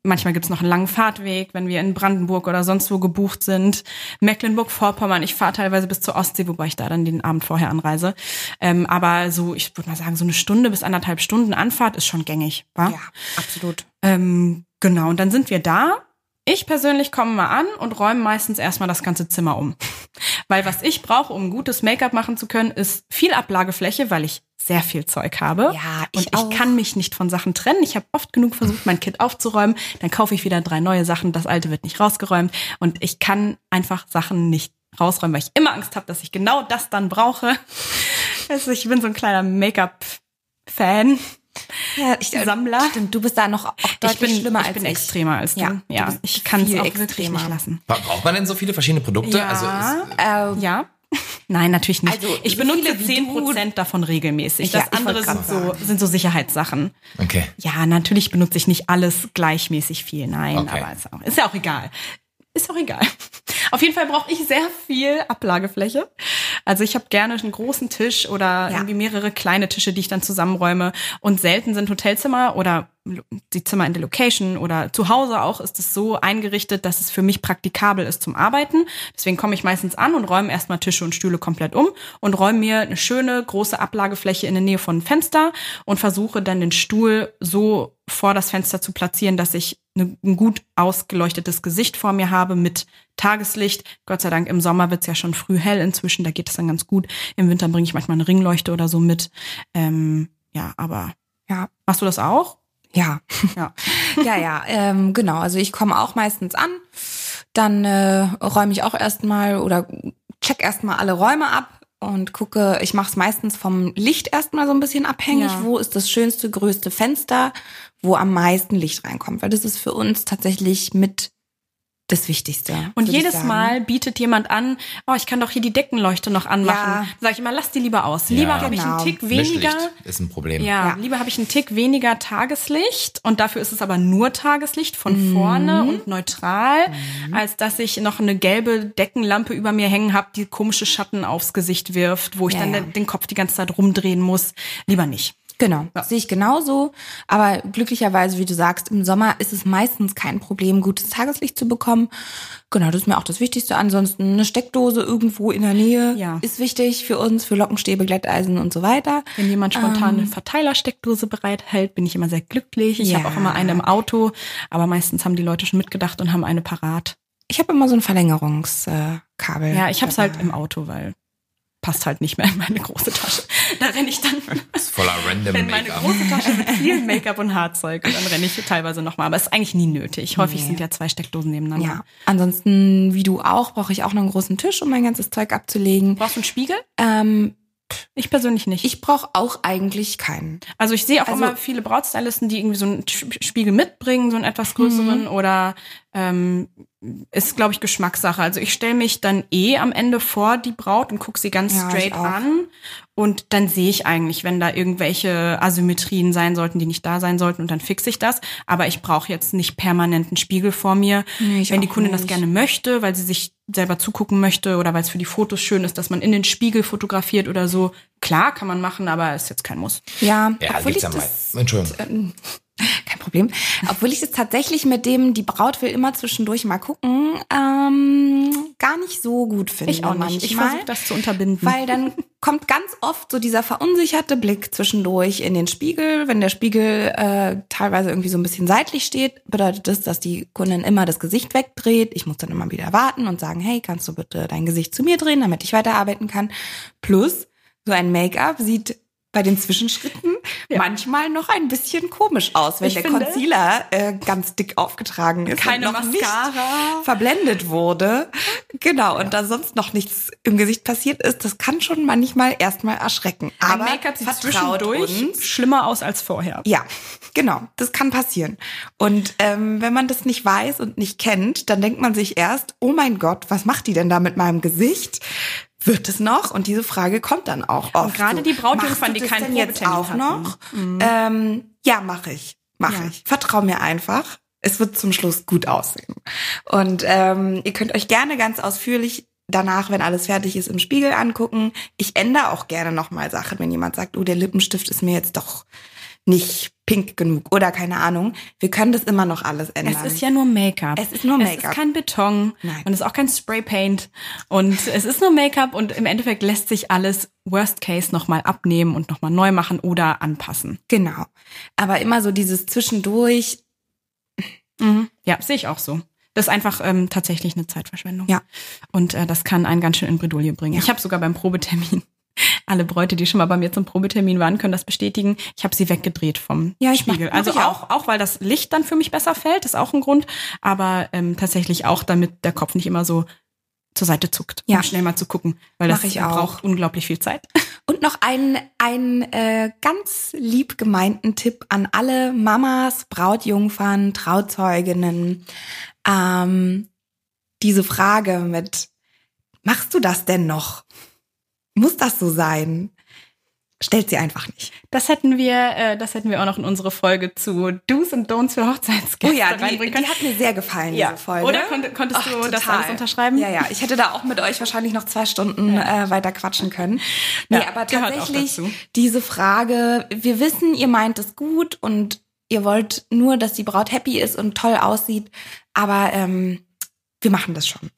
Manchmal gibt's noch einen langen Fahrtweg, wenn wir in Brandenburg oder sonst wo gebucht sind. Mecklenburg-Vorpommern, ich fahre teilweise bis zur Ostsee, wobei ich da dann den Abend vorher anreise. Ähm, aber so, ich würde mal sagen, so eine Stunde bis anderthalb Stunden Anfahrt ist schon gängig. Wa? Ja, absolut. Ähm, genau, und dann sind wir da. Ich persönlich komme mal an und räume meistens erstmal das ganze Zimmer um. Weil was ich brauche, um gutes Make-up machen zu können, ist viel Ablagefläche, weil ich sehr viel Zeug habe. Ja, ich und ich auch. kann mich nicht von Sachen trennen. Ich habe oft genug versucht, mein Kit aufzuräumen. Dann kaufe ich wieder drei neue Sachen. Das alte wird nicht rausgeräumt. Und ich kann einfach Sachen nicht rausräumen, weil ich immer Angst habe, dass ich genau das dann brauche. Also ich bin so ein kleiner Make-up-Fan. Ja, ich, Sammler. Stimmt, du bist da noch auch deutlich Ich bin, schlimmer ich als bin ich. extremer als du. Ja, Ja, du ich kann es auch wirklich extremer. nicht lassen. Bra- Braucht man denn so viele verschiedene Produkte? Ja. Also ist, Äh, Ja. Nein, natürlich nicht. Also, ich so benutze wie 10% davon regelmäßig. Ja, Das andere sind so, sind so Sicherheitssachen. okay. Ja, natürlich benutze ich nicht alles gleichmäßig viel. Nein, Okay. aber ist, auch, ist ja auch egal. Ist auch egal. Auf jeden Fall brauche ich sehr viel Ablagefläche. Also ich habe gerne einen großen Tisch oder Ja. irgendwie mehrere kleine Tische, die ich dann zusammenräume. Und selten sind Hotelzimmer oder die Zimmer in der Location oder zu Hause auch ist es so eingerichtet, dass es für mich praktikabel ist zum Arbeiten. Deswegen komme ich meistens an und räume erstmal Tische und Stühle komplett um und räume mir eine schöne große Ablagefläche in der Nähe von einem Fenster und versuche dann den Stuhl so vor das Fenster zu platzieren, dass ich ein gut ausgeleuchtetes Gesicht vor mir habe mit Tageslicht. Gott sei Dank im Sommer wird's ja schon früh hell inzwischen, da geht es dann ganz gut. Im Winter bringe ich manchmal eine Ringleuchte oder so mit. Ähm, ja, aber ja, machst du das auch? ja. Ja. ja, ja, ähm, genau. Also ich komme auch meistens an, dann äh, räume ich auch erstmal oder check erstmal alle Räume ab und gucke, ich mache es meistens vom Licht erstmal so ein bisschen abhängig, Ja. wo ist das schönste, größte Fenster, wo am meisten Licht reinkommt, weil das ist für uns tatsächlich mit das Wichtigste. Und jedes. Mal bietet jemand an, oh, ich kann doch hier die Deckenleuchte noch anmachen. Ja. Sag ich immer, lass die lieber aus. Lieber Ja. habe ich einen Genau. Tick weniger. Mischlicht ist ein Problem. Ja, Ja. lieber habe ich einen Tick weniger Tageslicht und dafür ist es aber nur Tageslicht von Mhm. vorne und neutral, als dass ich noch eine gelbe Deckenlampe über mir hängen habe, die komische Schatten aufs Gesicht wirft, wo ich Ja, dann ja. den Kopf die ganze Zeit rumdrehen muss. Lieber nicht. Genau, sehe ich genauso. Aber glücklicherweise, wie du sagst, im Sommer ist es meistens kein Problem, gutes Tageslicht zu bekommen. Genau, das ist mir auch das Wichtigste. Ansonsten eine Steckdose irgendwo in der Nähe Ja. ist wichtig für uns, für Lockenstäbe, Glätteisen und so weiter. Wenn jemand spontan eine Verteilersteckdose bereithält, bin ich immer sehr glücklich. Ich Ja. habe auch immer eine im Auto, aber meistens haben die Leute schon mitgedacht und haben eine parat. Ich habe immer so ein Verlängerungskabel. Ja, ich habe es halt im Auto, weil passt halt nicht mehr in meine große Tasche. Da renne ich dann Ist voller random in meine Make-up. große Tasche mit viel Make-up und Haarzeug und dann renne ich teilweise nochmal. Aber es ist eigentlich nie nötig. Häufig Nee. sind ja zwei Steckdosen nebeneinander. Ja, ansonsten, wie du auch, brauche ich auch noch einen großen Tisch, um mein ganzes Zeug abzulegen. Brauchst du einen Spiegel? Ähm, Ich persönlich nicht. ich brauche auch eigentlich keinen. also ich sehe auch Also- immer viele Brautstylisten, die irgendwie so einen Spiegel mitbringen, so einen etwas größeren oder ähm, ist, glaube ich, Geschmackssache. Also ich stelle mich dann eh am Ende vor die Braut und gucke sie ganz Ja, straight an und dann sehe ich eigentlich, wenn da irgendwelche Asymmetrien sein sollten, die nicht da sein sollten und dann fixe ich das. Aber ich brauche jetzt nicht permanenten Spiegel vor mir. Nee, wenn die Kundin das nicht. gerne möchte, weil sie sich selber zugucken möchte oder weil es für die Fotos schön ist, dass man in den Spiegel fotografiert oder so. Klar kann man machen, aber ist jetzt kein Muss. Ja, Ja, obwohl ich ja mal. das Entschuldigung. kein Problem. Obwohl ich es tatsächlich mit dem, die Braut will immer zwischendurch mal gucken, ähm, gar nicht so gut finde. Ich auch nicht. Ich manchmal. versuche das zu unterbinden. Weil dann kommt ganz oft so dieser verunsicherte Blick zwischendurch in den Spiegel. Wenn der Spiegel äh, teilweise irgendwie so ein bisschen seitlich steht, bedeutet das, dass die Kundin immer das Gesicht wegdreht. Ich muss dann immer wieder warten und sagen, hey, kannst du bitte dein Gesicht zu mir drehen, damit ich weiterarbeiten kann. Plus, so ein Make-up sieht bei den Zwischenschritten Ja. manchmal noch ein bisschen komisch aus, wenn Ich der finde- Concealer äh, ganz dick aufgetragen ist Keine und noch nicht Mascara. verblendet wurde. Genau, und da sonst noch nichts im Gesicht passiert ist, das kann schon manchmal erstmal erschrecken. Aber Make-up sieht zwischendurch uns. schlimmer aus als vorher. Ja, genau, das kann passieren. Und ähm, wenn man das nicht weiß und nicht kennt, dann denkt man sich erst, oh mein Gott, was macht die denn da mit meinem Gesicht? Wird es noch? Und diese Frage kommt dann auch oft. gerade die Brautjungfern, die keinen jetzt auch hatten. noch? Ähm, ja, mache ich. Mache Ja. ich. Vertrau mir einfach. Es wird zum Schluss gut aussehen. Und ähm, ihr könnt euch gerne ganz ausführlich danach, wenn alles fertig ist, im Spiegel angucken. Ich ändere auch gerne nochmal Sachen, wenn jemand sagt, oh, der Lippenstift ist mir jetzt doch nicht pink genug oder keine Ahnung. Wir können das immer noch alles ändern. Es ist ja nur Make-up. Es ist nur Es Make-up. ist kein Beton Nein. und es ist auch kein Spraypaint und es ist nur Make-up und im Endeffekt lässt sich alles Worst Case nochmal abnehmen und nochmal neu machen oder anpassen. genau. Aber immer so dieses zwischendurch. Ja, sehe ich auch so. Das ist einfach ähm, tatsächlich eine Zeitverschwendung. Ja. Und äh, das kann einen ganz schön in Bredouille bringen. Ja. Ich habe sogar beim Probetermin, alle Bräute, die schon mal bei mir zum Probetermin waren, können das bestätigen. Ich habe sie weggedreht vom Ja, ich mach- Spiegel. mach also auch, auch, weil das Licht dann für mich besser fällt, ist auch ein Grund. Aber ähm, tatsächlich auch, damit der Kopf nicht immer so zur Seite zuckt, Ja. um schnell mal zu gucken. Weil das Mach ich auch. braucht unglaublich viel Zeit. Und noch ein, ein äh, ganz lieb gemeinten Tipp an alle Mamas, Brautjungfern, Trauzeuginnen. Ähm, diese Frage mit, machst du das denn noch? Muss das so sein? Stellt sie einfach nicht. Das hätten wir, äh, das hätten wir auch noch in unsere Folge zu Do's und Don'ts für Hochzeitsgäste Oh ja, die, reinbringen die hat mir sehr gefallen, Ja. diese Folge. Oder konnt- konntest Ach, du das total. alles unterschreiben? Ja, ja. Ich hätte da auch mit euch wahrscheinlich noch zwei Stunden äh, weiter quatschen können. Nee, Ja, aber tatsächlich diese Frage, wir wissen, ihr meint es gut und ihr wollt nur, dass die Braut happy ist und toll aussieht, aber ähm, wir machen das schon.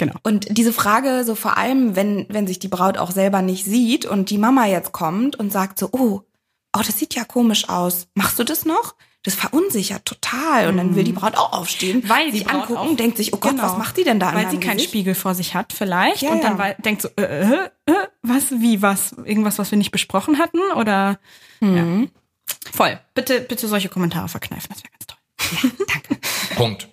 Genau. Und diese Frage, so vor allem, wenn, wenn sich die Braut auch selber nicht sieht und die Mama jetzt kommt und sagt so, oh, oh, das sieht ja komisch aus. Machst du das noch? Das verunsichert total. Und dann will die Braut auch aufstehen, Mhm. Weil Braut angucken, auch- denkt sich, oh Gott, Genau. was macht die denn da? Weil sie keinen Gesicht? Spiegel vor sich hat vielleicht Ja, und dann ja. denkt so, äh, äh, äh, was, wie, was, irgendwas, was wir nicht besprochen hatten oder Mhm. ja. voll. Bitte, bitte solche Kommentare verkneifen, das wäre ganz toll. Danke. Punkt.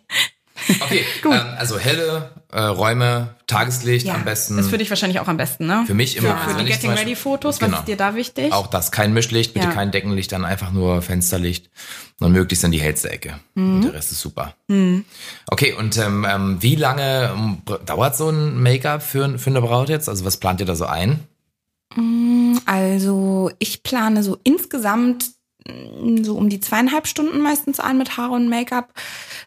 Okay, ähm, also helle äh, Räume, Tageslicht Ja, am besten. Ist für dich wahrscheinlich auch am besten, ne? Für mich immer. Für, Also für wenn die Getting Ready Fotos, Genau. was ist dir da wichtig? Auch das, kein Mischlicht, bitte Ja. kein Deckenlicht, dann einfach nur Fensterlicht und möglichst in die hellste Ecke. Mhm. Und der Rest ist super. Okay, und ähm, ähm, wie lange ähm, dauert so ein Make-up für, für eine Braut jetzt? Also was plant ihr da so ein? Also ich plane so insgesamt mm, so um die zweieinhalb Stunden meistens ein mit Haare und Make-up.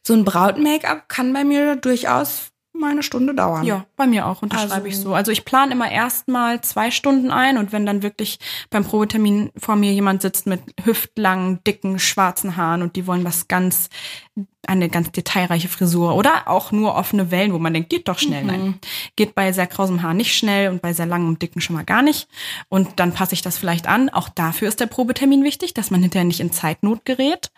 So ein Braut-Make-up kann bei mir durchaus mal eine Stunde dauern. Ja, bei mir auch, unterschreibe Also- ich so. Also ich plane immer erstmal zwei Stunden ein und wenn dann wirklich beim Probetermin vor mir jemand sitzt mit hüftlangen, dicken, schwarzen Haaren und die wollen was ganz, eine ganz detailreiche Frisur oder auch nur offene Wellen, wo man denkt, geht doch schnell. Nein, geht bei sehr krausem Haar nicht schnell und bei sehr langem und dicken schon mal gar nicht. Und dann passe ich das vielleicht an. Auch dafür ist der Probetermin wichtig, dass man hinterher nicht in Zeitnot gerät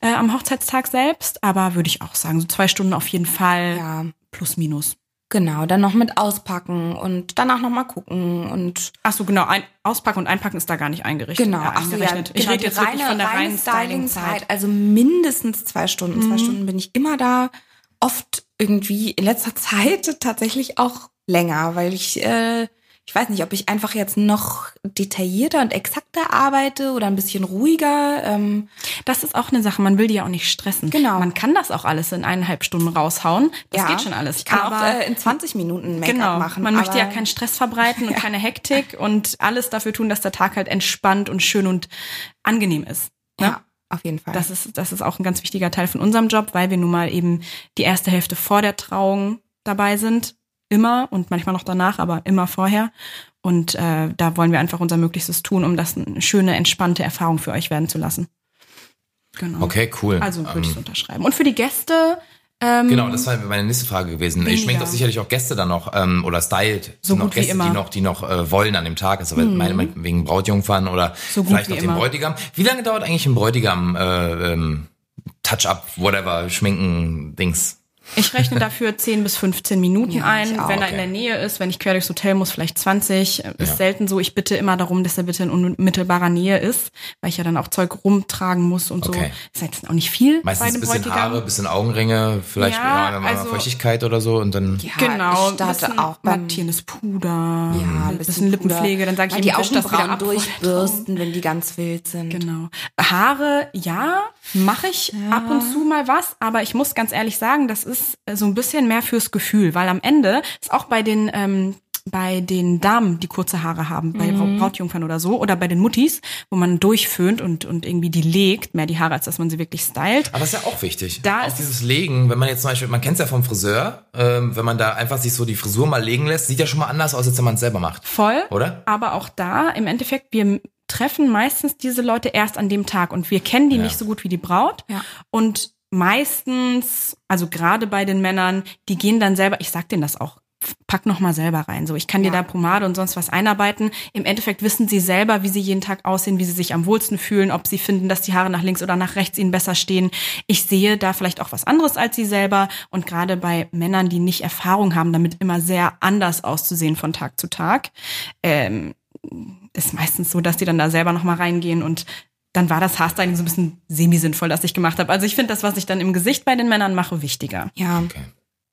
äh, am Hochzeitstag selbst. Aber würde ich auch sagen, so zwei Stunden auf jeden Fall Ja, plus minus. genau. Dann noch mit auspacken und danach noch mal gucken und Ach so, genau. Ein, auspacken und einpacken ist da gar nicht eingerichtet. genau. Ja, Ach so, ja, ich genau, rede jetzt wirklich von der reine reinen Styling-Zeit. Styling-Zeit. Also mindestens zwei Stunden. Mhm. Zwei Stunden bin ich immer da. Oft irgendwie in letzter Zeit tatsächlich auch länger, weil ich, äh, ich weiß nicht, ob ich einfach jetzt noch detaillierter und exakter arbeite oder ein bisschen ruhiger. Ähm, Das ist auch eine Sache. Man will die ja auch nicht stressen. Genau. Man kann das auch alles in eineinhalb Stunden raushauen. Das ja, geht schon alles. Ich kann aber auch äh, in 20 Minuten Make-up genau, machen. man möchte ja keinen Stress verbreiten und keine Hektik und alles dafür tun, dass der Tag halt entspannt und schön und angenehm ist. Ne? Ja, auf jeden Fall. Das ist, das ist auch ein ganz wichtiger Teil von unserem Job, weil wir nun mal eben die erste Hälfte vor der Trauung dabei sind. Immer und manchmal noch danach, aber immer vorher. Und äh, da wollen wir einfach unser Möglichstes tun, um das eine schöne, entspannte Erfahrung für euch werden zu lassen. Genau. Okay, cool. Also würde ich Ähm, es unterschreiben. Und für die Gäste, ähm, Genau, das war meine nächste Frage gewesen. Ich schminkt doch sicherlich auch Gäste dann noch ähm, oder stylt So noch gut wie Gäste. Mhm. die noch, die noch äh, wollen an dem Tag. Also meine, wegen Brautjungfern oder So vielleicht noch den immer. Bräutigam. Wie lange dauert eigentlich ein Bräutigam äh, ähm, Touch-up, whatever, Schminken, Dings? Ich rechne dafür 10 bis 15 Minuten Ja, ein. auch. Wenn er in der Nähe ist, wenn ich quer durchs Hotel muss, vielleicht 20. Ist Ja. selten so. Ich bitte immer darum, dass er bitte in unmittelbarer Nähe ist, weil ich ja dann auch Zeug rumtragen muss und Okay. so. Ist jetzt auch nicht viel Meistens bei ein einem bisschen Bräutigam. Haare, bisschen Augenringe, vielleicht Ja, ja, mal also- Feuchtigkeit oder so und dann. Ja, Genau, ich starte bisschen auch mattierendes Puder, ja, ein bisschen, Lippenpflege, dann sage ich ihm, die das wieder Augenbrauen ab. durchbürsten, wenn die ganz wild sind. Genau. Haare, ja, mache ich ab und zu mal was, aber ich muss ganz ehrlich sagen, das ist äh, so ein bisschen mehr fürs Gefühl, weil am Ende ist auch bei den ähm, bei den Damen, die kurze Haare haben, bei Mhm. Brautjungfern oder so, oder bei den Muttis, wo man durchföhnt und, und irgendwie die legt, mehr die Haare, als dass man sie wirklich stylt. Aber das ist ja auch wichtig. Da auch ist- dieses Legen, wenn man jetzt zum Beispiel, man kennt es ja vom Friseur, ähm, wenn man da einfach sich so die Frisur mal legen lässt, sieht ja schon mal anders aus, als wenn man es selber macht. Voll. Oder? Aber auch da, im Endeffekt, wir treffen meistens diese Leute erst an dem Tag und wir kennen die Ja. nicht so gut wie die Braut. Ja. Und meistens, also gerade bei den Männern, die gehen dann selber, ich sag denen das auch, pack noch mal selber rein. So, ich kann dir Ja. da Pomade und sonst was einarbeiten. Im Endeffekt wissen sie selber, wie sie jeden Tag aussehen, wie sie sich am wohlsten fühlen, ob sie finden, dass die Haare nach links oder nach rechts ihnen besser stehen. Ich sehe da vielleicht auch was anderes als sie selber. Und gerade bei Männern, die nicht Erfahrung haben, damit immer sehr anders auszusehen von Tag zu Tag, ähm, ist meistens so, dass die dann da selber noch mal reingehen und dann war das Haarstyling so ein bisschen semi-sinnvoll, das ich gemacht habe. Also ich finde das, was ich dann im Gesicht bei den Männern mache, wichtiger. Ja, Okay.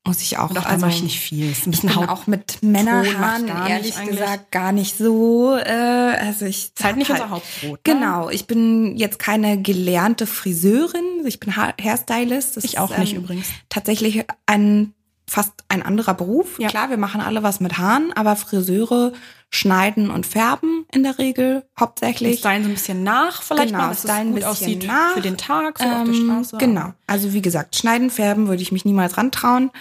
muss ich auch. Und auch also, mache ich nicht viel. Ist ein ich bisschen bin Haut. auch mit Männerhaaren ich ehrlich eigentlich. gesagt gar nicht so. Äh, also ich ist halt nicht hab unser Hauptbrot. Ne? Genau, ich bin jetzt keine gelernte Friseurin, ich bin ha Hairstylist. Das Ich auch ist, nicht ähm, übrigens. Tatsächlich ein fast ein anderer Beruf. Ja. Klar, wir machen alle was mit Haaren, aber Friseure schneiden und färben in der Regel Und hauptsächlich. stylen so ein bisschen nach, vielleicht Genau, mal, dass es gut bisschen aussieht nach. für den Tag, so auf der Ähm, Straße. Genau. Also wie gesagt, schneiden, färben würde ich mich niemals rantrauen.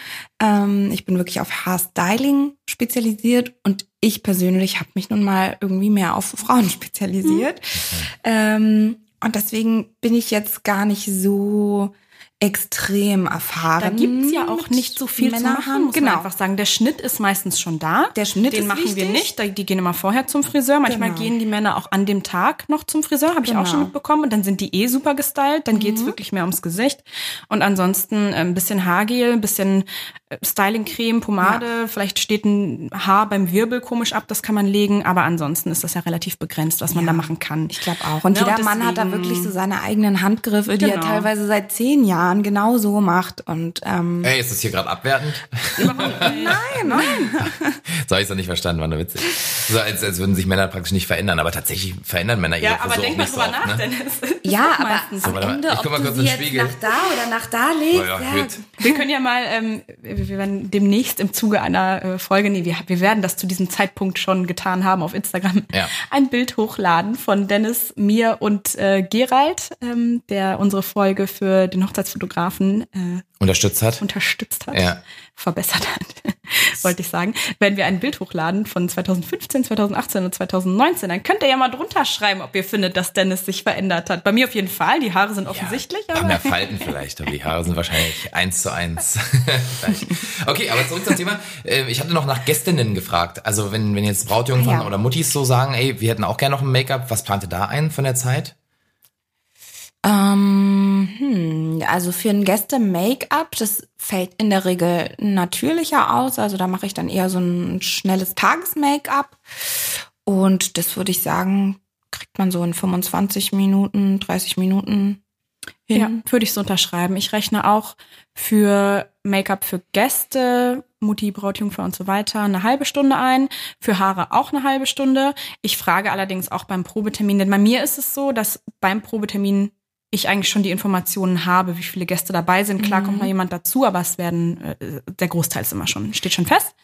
Ähm, ich bin wirklich auf Haarstyling spezialisiert und ich persönlich habe mich nun mal irgendwie mehr auf Frauen spezialisiert. Ähm, und deswegen bin ich jetzt gar nicht so extrem erfahren. Da gibt's ja auch nicht so viel zu machen, Männerhaaren. muss genau. man einfach sagen. Der Schnitt ist meistens schon da. Der Schnitt Den ist machen wir wichtig. nicht. Da- Die gehen immer vorher zum Friseur. Manchmal Genau. gehen die Männer auch an dem Tag noch zum Friseur, habe ich auch Genau. Mhm. schon mitbekommen. Und dann sind die eh super gestylt. Dann geht's wirklich mehr ums Gesicht. Und ansonsten äh, ein bisschen Haargel, ein bisschen äh, Stylingcreme, Pomade. Vielleicht steht ein Haar beim Wirbel komisch ab, das kann man legen. Aber ansonsten ist das ja relativ begrenzt, was man Ja. da machen kann. Ich glaube auch. Und Ne, jeder und Mann hat da wirklich so seine eigenen Handgriffe, die er Genau. teilweise seit zehn Jahren genau so macht. Und ähm, Ey, ist das hier gerade abwertend? nein, nein. So habe ich es noch nicht verstanden, war nur witzig. So als, als würden sich Männer praktisch nicht verändern, aber tatsächlich verändern Männer ihre Ja, aber Frisur denk auch mal drüber nach, ne? Dennis. Ja, aber Meistens. am Ende, ich ob guck mal du kurz sie in den jetzt Spiegel. nach da oder nach da legst, Oh ja, ja. Wir können ja mal, ähm, wir werden demnächst im Zuge einer äh, Folge, nee, wir, wir werden das zu diesem Zeitpunkt schon getan haben auf Instagram, Ja. ein Bild hochladen von Dennis, mir und äh, Gerald, ähm, der unsere Folge für den Hochzeitsfotografen äh, Unterstützt hat. unterstützt hat, Ja. verbessert hat, wollte ich sagen. Werden wir ein Bild hochladen von 2015, 2018 und 2019, dann könnt ihr ja mal drunter schreiben, ob ihr findet, dass Dennis sich verändert hat. Bei mir auf jeden Fall, die Haare sind offensichtlich, aber mehr Falten vielleicht, aber die Haare sind wahrscheinlich eins zu eins. okay, aber zurück zum Thema. Äh, Ich hatte noch nach Gästinnen gefragt. Also wenn, wenn jetzt Brautjungfern Ja. oder Muttis so sagen, ey, wir hätten auch gerne noch ein Make-up, was plant ihr da ein von der Zeit? Ähm, hm, also für ein Gäste-Make-up, das fällt in der Regel natürlicher aus. Also da mache ich dann eher so ein schnelles Tages-Make-up. Und das würde ich sagen, kriegt man so in 25 Minuten, 30 Minuten hin. Ja, würde ich so unterschreiben. Ich rechne auch für Make-up für Gäste, Mutti, Brautjungfer und so weiter eine halbe Stunde ein. Für Haare auch eine halbe Stunde. Ich frage allerdings auch beim Probetermin, denn bei mir ist es so, dass beim Probetermin ich eigentlich schon die Informationen habe, wie viele Gäste dabei sind. Klar kommt mal jemand dazu, aber es werden, äh, der Großteil ist immer schon, steht schon fest.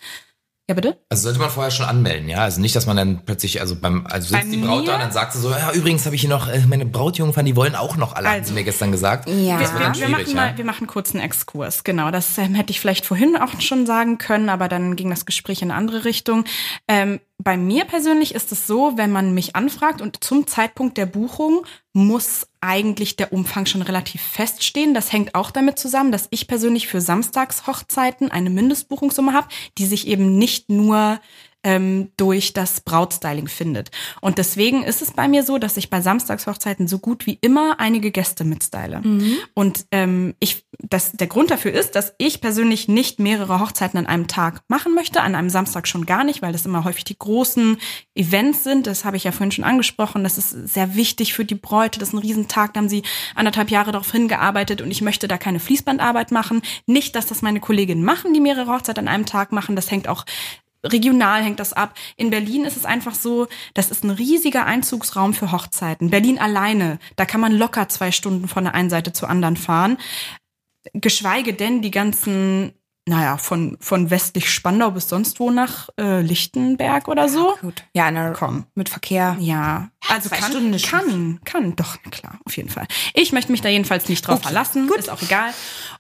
Ja, bitte? Also sollte man vorher schon anmelden, ja? Also nicht, dass man dann plötzlich, also beim, also sitzt Bei die Braut da und dann sagt sie so, ja, übrigens habe ich hier noch äh, meine Brautjungfern, die wollen auch noch alle, haben sie Also. mir gestern gesagt. Ja. Das wird dann wir, wir, machen ja? mal, wir machen kurz einen Exkurs, genau. Das ähm, hätte ich vielleicht vorhin auch schon sagen können, aber dann ging das Gespräch in eine andere Richtung. Ähm, bei mir persönlich ist es so, wenn man mich anfragt und zum Zeitpunkt der Buchung muss eigentlich der Umfang schon relativ feststehen. Das hängt auch damit zusammen, dass ich persönlich für Samstagshochzeiten eine Mindestbuchungssumme habe, die sich eben nicht nur ähm, durch das Brautstyling findet. Und deswegen ist es bei mir so, dass ich bei Samstagshochzeiten so gut wie immer einige Gäste mitstyle. Mhm. Und ähm, ich, das, der Grund dafür ist, dass ich persönlich nicht mehrere Hochzeiten an einem Tag machen möchte, an einem Samstag schon gar nicht, weil das immer häufig die großen Events sind. Das habe ich ja vorhin schon angesprochen. Das ist sehr wichtig für die Bräute. Das ist ein Riesentag. Da haben sie anderthalb Jahre darauf hingearbeitet und ich möchte da keine Fließbandarbeit machen. Nicht, dass das meine Kolleginnen machen, die mehrere Hochzeiten an einem Tag machen. Das hängt auch regional hängt das ab. In Berlin ist es einfach so, das ist ein riesiger Einzugsraum für Hochzeiten. Berlin alleine, da kann man locker zwei Stunden von der einen Seite zur anderen fahren. Geschweige denn die ganzen naja, von, von westlich Spandau bis sonst wo nach äh, Lichtenberg oder so. Ja, gut. Ja, na, komm. Mit Verkehr. Ja, also Zwei kann, Stunden kann, kann, doch, klar, auf jeden Fall. Ich möchte mich da jedenfalls nicht drauf okay. verlassen, Gut. ist auch egal.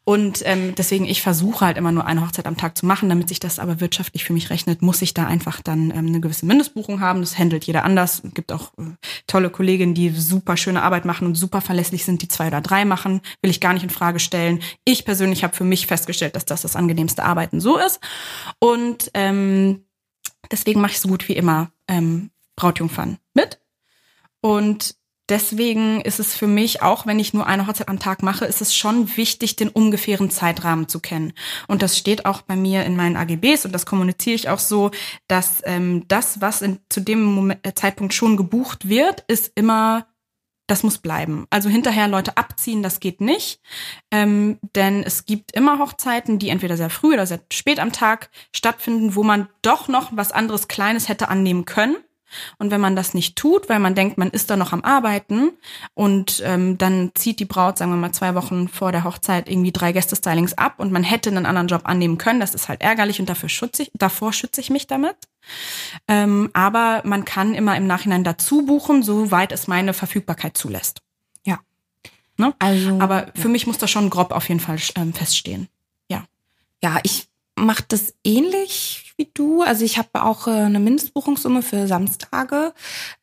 Und ähm, deswegen, ich versuche halt immer nur eine Hochzeit am Tag zu machen, damit sich das aber wirtschaftlich für mich rechnet, muss ich da einfach dann ähm, eine gewisse Mindestbuchung haben. Das handelt jeder anders. Es gibt auch äh, tolle Kolleginnen, die super schöne Arbeit machen und super verlässlich sind, die zwei oder drei machen. Will ich gar nicht in Frage stellen. Ich persönlich habe für mich festgestellt, dass das das angenehmste Arbeiten so ist. Und ähm, deswegen mache ich so gut wie immer ähm, Brautjungfern mit. Und deswegen ist es für mich, auch wenn ich nur eine Hochzeit am Tag mache, ist es schon wichtig, den ungefähren Zeitrahmen zu kennen. Und das steht auch bei mir in meinen AGBs und das kommuniziere ich auch so, dass ähm, das, was in, zu dem Moment, äh, Zeitpunkt schon gebucht wird, ist immer das muss bleiben. Also hinterher Leute abziehen, das geht nicht. Ähm, denn es gibt immer Hochzeiten, die entweder sehr früh oder sehr spät am Tag stattfinden, wo man doch noch was anderes Kleines hätte annehmen können. Und wenn man das nicht tut, weil man denkt, man ist da noch am Arbeiten und ähm, dann zieht die Braut, sagen wir mal, zwei Wochen vor der Hochzeit irgendwie drei Gästestylings ab und man hätte einen anderen Job annehmen können, das ist halt ärgerlich und dafür schütze ich, davor schütze ich mich damit. Ähm, aber man kann immer im Nachhinein dazu buchen, soweit es meine Verfügbarkeit zulässt. Ja. Ne? Also, aber für mich muss das schon grob auf jeden Fall ähm, feststehen. Ja. Ja, ich mache das ähnlich wie du. Also ich habe auch äh, eine Mindestbuchungssumme für Samstage.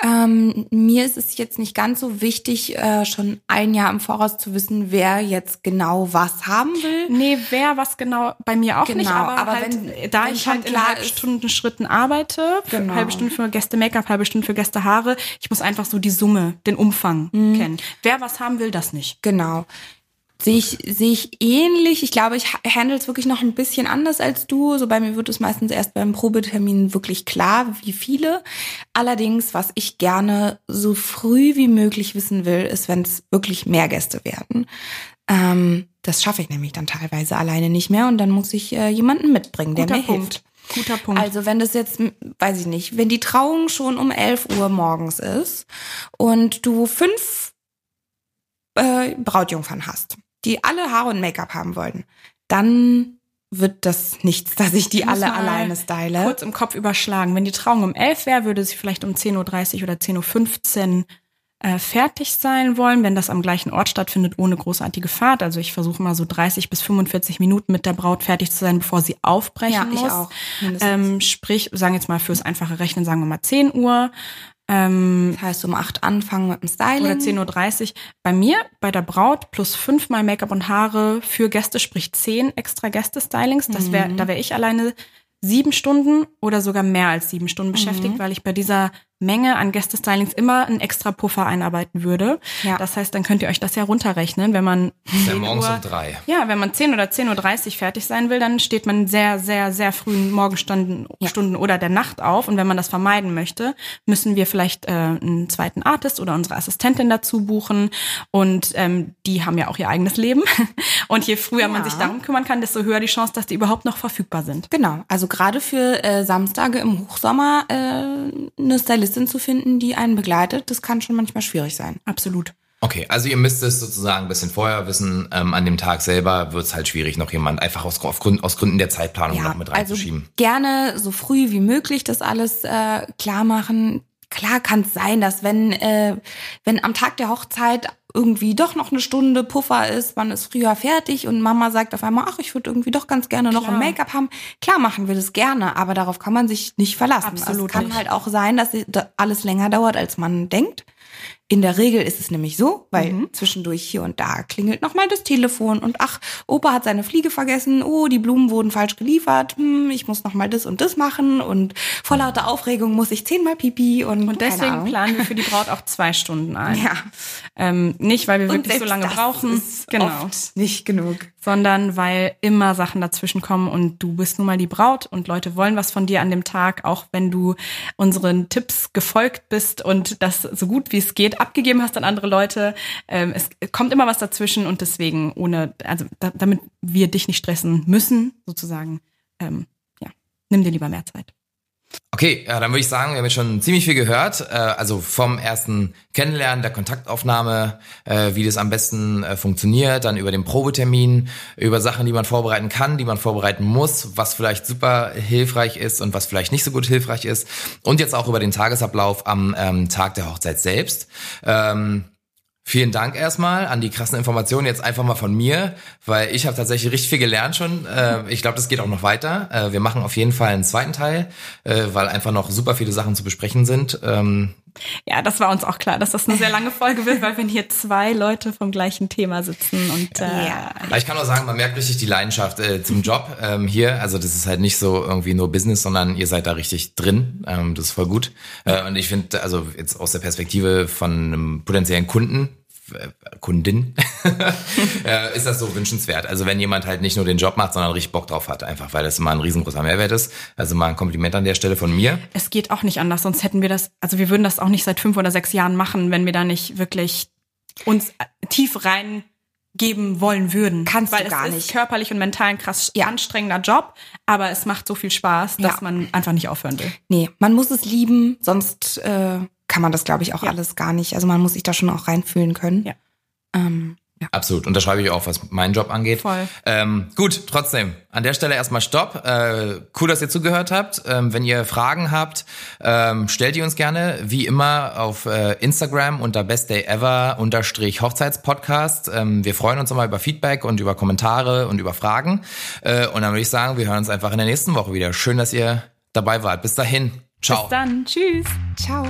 Ähm, mir ist es jetzt nicht ganz so wichtig, äh, schon ein Jahr im Voraus zu wissen, wer jetzt genau was haben will. Nee, wer was genau, bei mir auch genau, nicht, aber, aber halt, wenn, da wenn ich halt in halb Stunden Schritten arbeite, genau. halbe Stunde für Gäste Make-up, halbe Stunde für Gäste Haare, ich muss einfach so die Summe, den Umfang mhm. kennen. Wer was haben will, das nicht. Genau. Sehe ich, sehe ich ähnlich. Ich glaube, ich handle es wirklich noch ein bisschen anders als du. So bei mir wird es meistens erst beim Probetermin wirklich klar, wie viele. Allerdings, was ich gerne so früh wie möglich wissen will, ist, wenn es wirklich mehr Gäste werden. Ähm, das schaffe ich nämlich dann teilweise alleine nicht mehr und dann muss ich äh, jemanden mitbringen, der Guter mir Punkt. hilft. Guter Punkt. Also wenn das jetzt, weiß ich nicht, wenn die Trauung schon um 11 Uhr morgens ist und du fünf äh, Brautjungfern hast, die alle Haare und Make-up haben wollen, dann wird das nichts, dass ich die ich alle alleine style. Kurz im Kopf überschlagen. Wenn die Trauung um 11 wäre, würde sie vielleicht um 10.30 Uhr oder 10.15 Uhr äh, fertig sein wollen, wenn das am gleichen Ort stattfindet, ohne großartige Fahrt. Also ich versuche mal so 30 bis 45 Minuten mit der Braut fertig zu sein, bevor sie aufbrechen ja, muss. Ich auch. Ähm, sprich, sagen jetzt mal fürs einfache Rechnen, sagen wir mal 10 Uhr. Ähm, das heißt, um acht anfangen mit dem Styling. Oder 10.30 Uhr. Bei mir, bei der Braut, plus fünfmal Make-up und Haare für Gäste, sprich zehn extra Gäste-Stylings. Das wär, mhm. Da wäre ich alleine sieben Stunden oder sogar mehr als sieben Stunden beschäftigt, mhm. weil ich bei dieser Menge an Gästestylings immer einen extra Puffer einarbeiten würde. Ja. Das heißt, dann könnt ihr euch das ja runterrechnen, wenn man ja morgens Uhr, um drei. Ja, wenn man 10 oder 10.30 Uhr fertig sein will, dann steht man sehr, sehr, sehr frühen Morgenstunden ja. Stunden oder der Nacht auf. Und wenn man das vermeiden möchte, müssen wir vielleicht äh, einen zweiten Artist oder unsere Assistentin dazu buchen. Und ähm, die haben ja auch ihr eigenes Leben. Und je früher ja. man sich darum kümmern kann, desto höher die Chance, dass die überhaupt noch verfügbar sind. Genau. Also gerade für äh, Samstage im Hochsommer äh, eine Stylistin Journalistin zu finden, die einen begleitet, das kann schon manchmal schwierig sein. Absolut. Okay, also ihr müsst es sozusagen ein bisschen vorher wissen. Ähm, an dem Tag selber wird es halt schwierig, noch jemand einfach aus, aus, Gründen, aus Gründen der Zeitplanung ja, noch mit reinzuschieben. Also gerne so früh wie möglich das alles äh, klar machen. Klar kann es sein, dass wenn, äh, wenn am Tag der Hochzeit irgendwie doch noch eine Stunde Puffer ist, man ist früher fertig und Mama sagt auf einmal, ach, ich würde irgendwie doch ganz gerne noch Klar. ein Make-up haben. Klar machen wir das gerne, aber darauf kann man sich nicht verlassen. Absolut es kann halt auch sein, dass alles länger dauert, als man denkt. In der Regel ist es nämlich so, weil Mhm. zwischendurch hier und da klingelt nochmal das Telefon und ach, Opa hat seine Fliege vergessen, oh, die Blumen wurden falsch geliefert, hm, ich muss nochmal das und das machen und vor lauter Aufregung muss ich zehnmal pipi und, Und deswegen planen wir für die Braut auch zwei Stunden ein. Ja. Ähm, nicht, weil wir wirklich so lange brauchen, genau, nicht genug. Sondern weil immer Sachen dazwischen kommen und du bist nun mal die Braut und Leute wollen was von dir an dem Tag, auch wenn du unseren Tipps gefolgt bist und das so gut wie es geht abgegeben hast an andere Leute. Ähm, es kommt immer was dazwischen und deswegen ohne, also da, damit wir dich nicht stressen müssen, sozusagen, ähm, ja, nimm dir lieber mehr Zeit. Okay, ja, dann würde ich sagen, wir haben jetzt schon ziemlich viel gehört. Äh, also vom ersten Kennenlernen, der Kontaktaufnahme, äh, wie das am besten äh, funktioniert, dann über den Probetermin, über Sachen, die man vorbereiten kann, die man vorbereiten muss, was vielleicht super hilfreich ist und was vielleicht nicht so gut hilfreich ist. Und jetzt auch über den Tagesablauf am ähm, Tag der Hochzeit selbst. Ähm, Vielen Dank erstmal an die krassen Informationen jetzt einfach mal von mir, weil ich habe tatsächlich richtig viel gelernt schon. Äh, ich glaube, das geht auch noch weiter. Äh, wir machen auf jeden Fall einen zweiten Teil, äh, weil einfach noch super viele Sachen zu besprechen sind. Ähm, Ja, das war uns auch klar, dass das eine sehr lange Folge wird, weil wenn hier zwei Leute vom gleichen Thema sitzen und äh, Ja. ich kann nur sagen, man merkt richtig die Leidenschaft äh, zum Job ähm, hier. Also das ist halt nicht so irgendwie nur Business, sondern ihr seid da richtig drin. Ähm, das ist voll gut. Äh, und ich finde, also jetzt aus der Perspektive von einem potenziellen Kunden, Kundin, äh, ist das so wünschenswert. Also wenn jemand halt nicht nur den Job macht, sondern richtig Bock drauf hat, einfach weil das immer ein riesengroßer Mehrwert ist. Also mal ein Kompliment an der Stelle von mir. es geht auch nicht anders, sonst hätten wir das, also wir würden das auch nicht seit fünf oder sechs Jahren machen, wenn wir da nicht wirklich uns tief reingeben wollen würden. Kannst Weil du gar es nicht. ist körperlich und mental ein krass Ja. anstrengender Job, aber es macht so viel Spaß, dass Ja. man einfach nicht aufhören will. Nee, man muss es lieben, sonst äh, kann man das, glaube ich, auch Ja. alles gar nicht. Also man muss sich da schon auch reinfühlen können. Ja. Ähm, ja. Absolut. Unterschreibe ich auch, was meinen Job angeht. Voll. Ähm, gut, trotzdem. An der Stelle erstmal Stopp. Äh, cool, dass ihr zugehört habt. Ähm, wenn ihr Fragen habt, ähm, stellt die uns gerne, wie immer, auf äh, Instagram unter bestdayever unterstrich Hochzeitspodcast. Ähm, wir freuen uns immer über Feedback und über Kommentare und über Fragen. Äh, und dann würde ich sagen, wir hören uns einfach in der nächsten Woche wieder. Schön, dass ihr dabei wart. Bis dahin. Ciao. Bis dann. Tschüss. Ciao.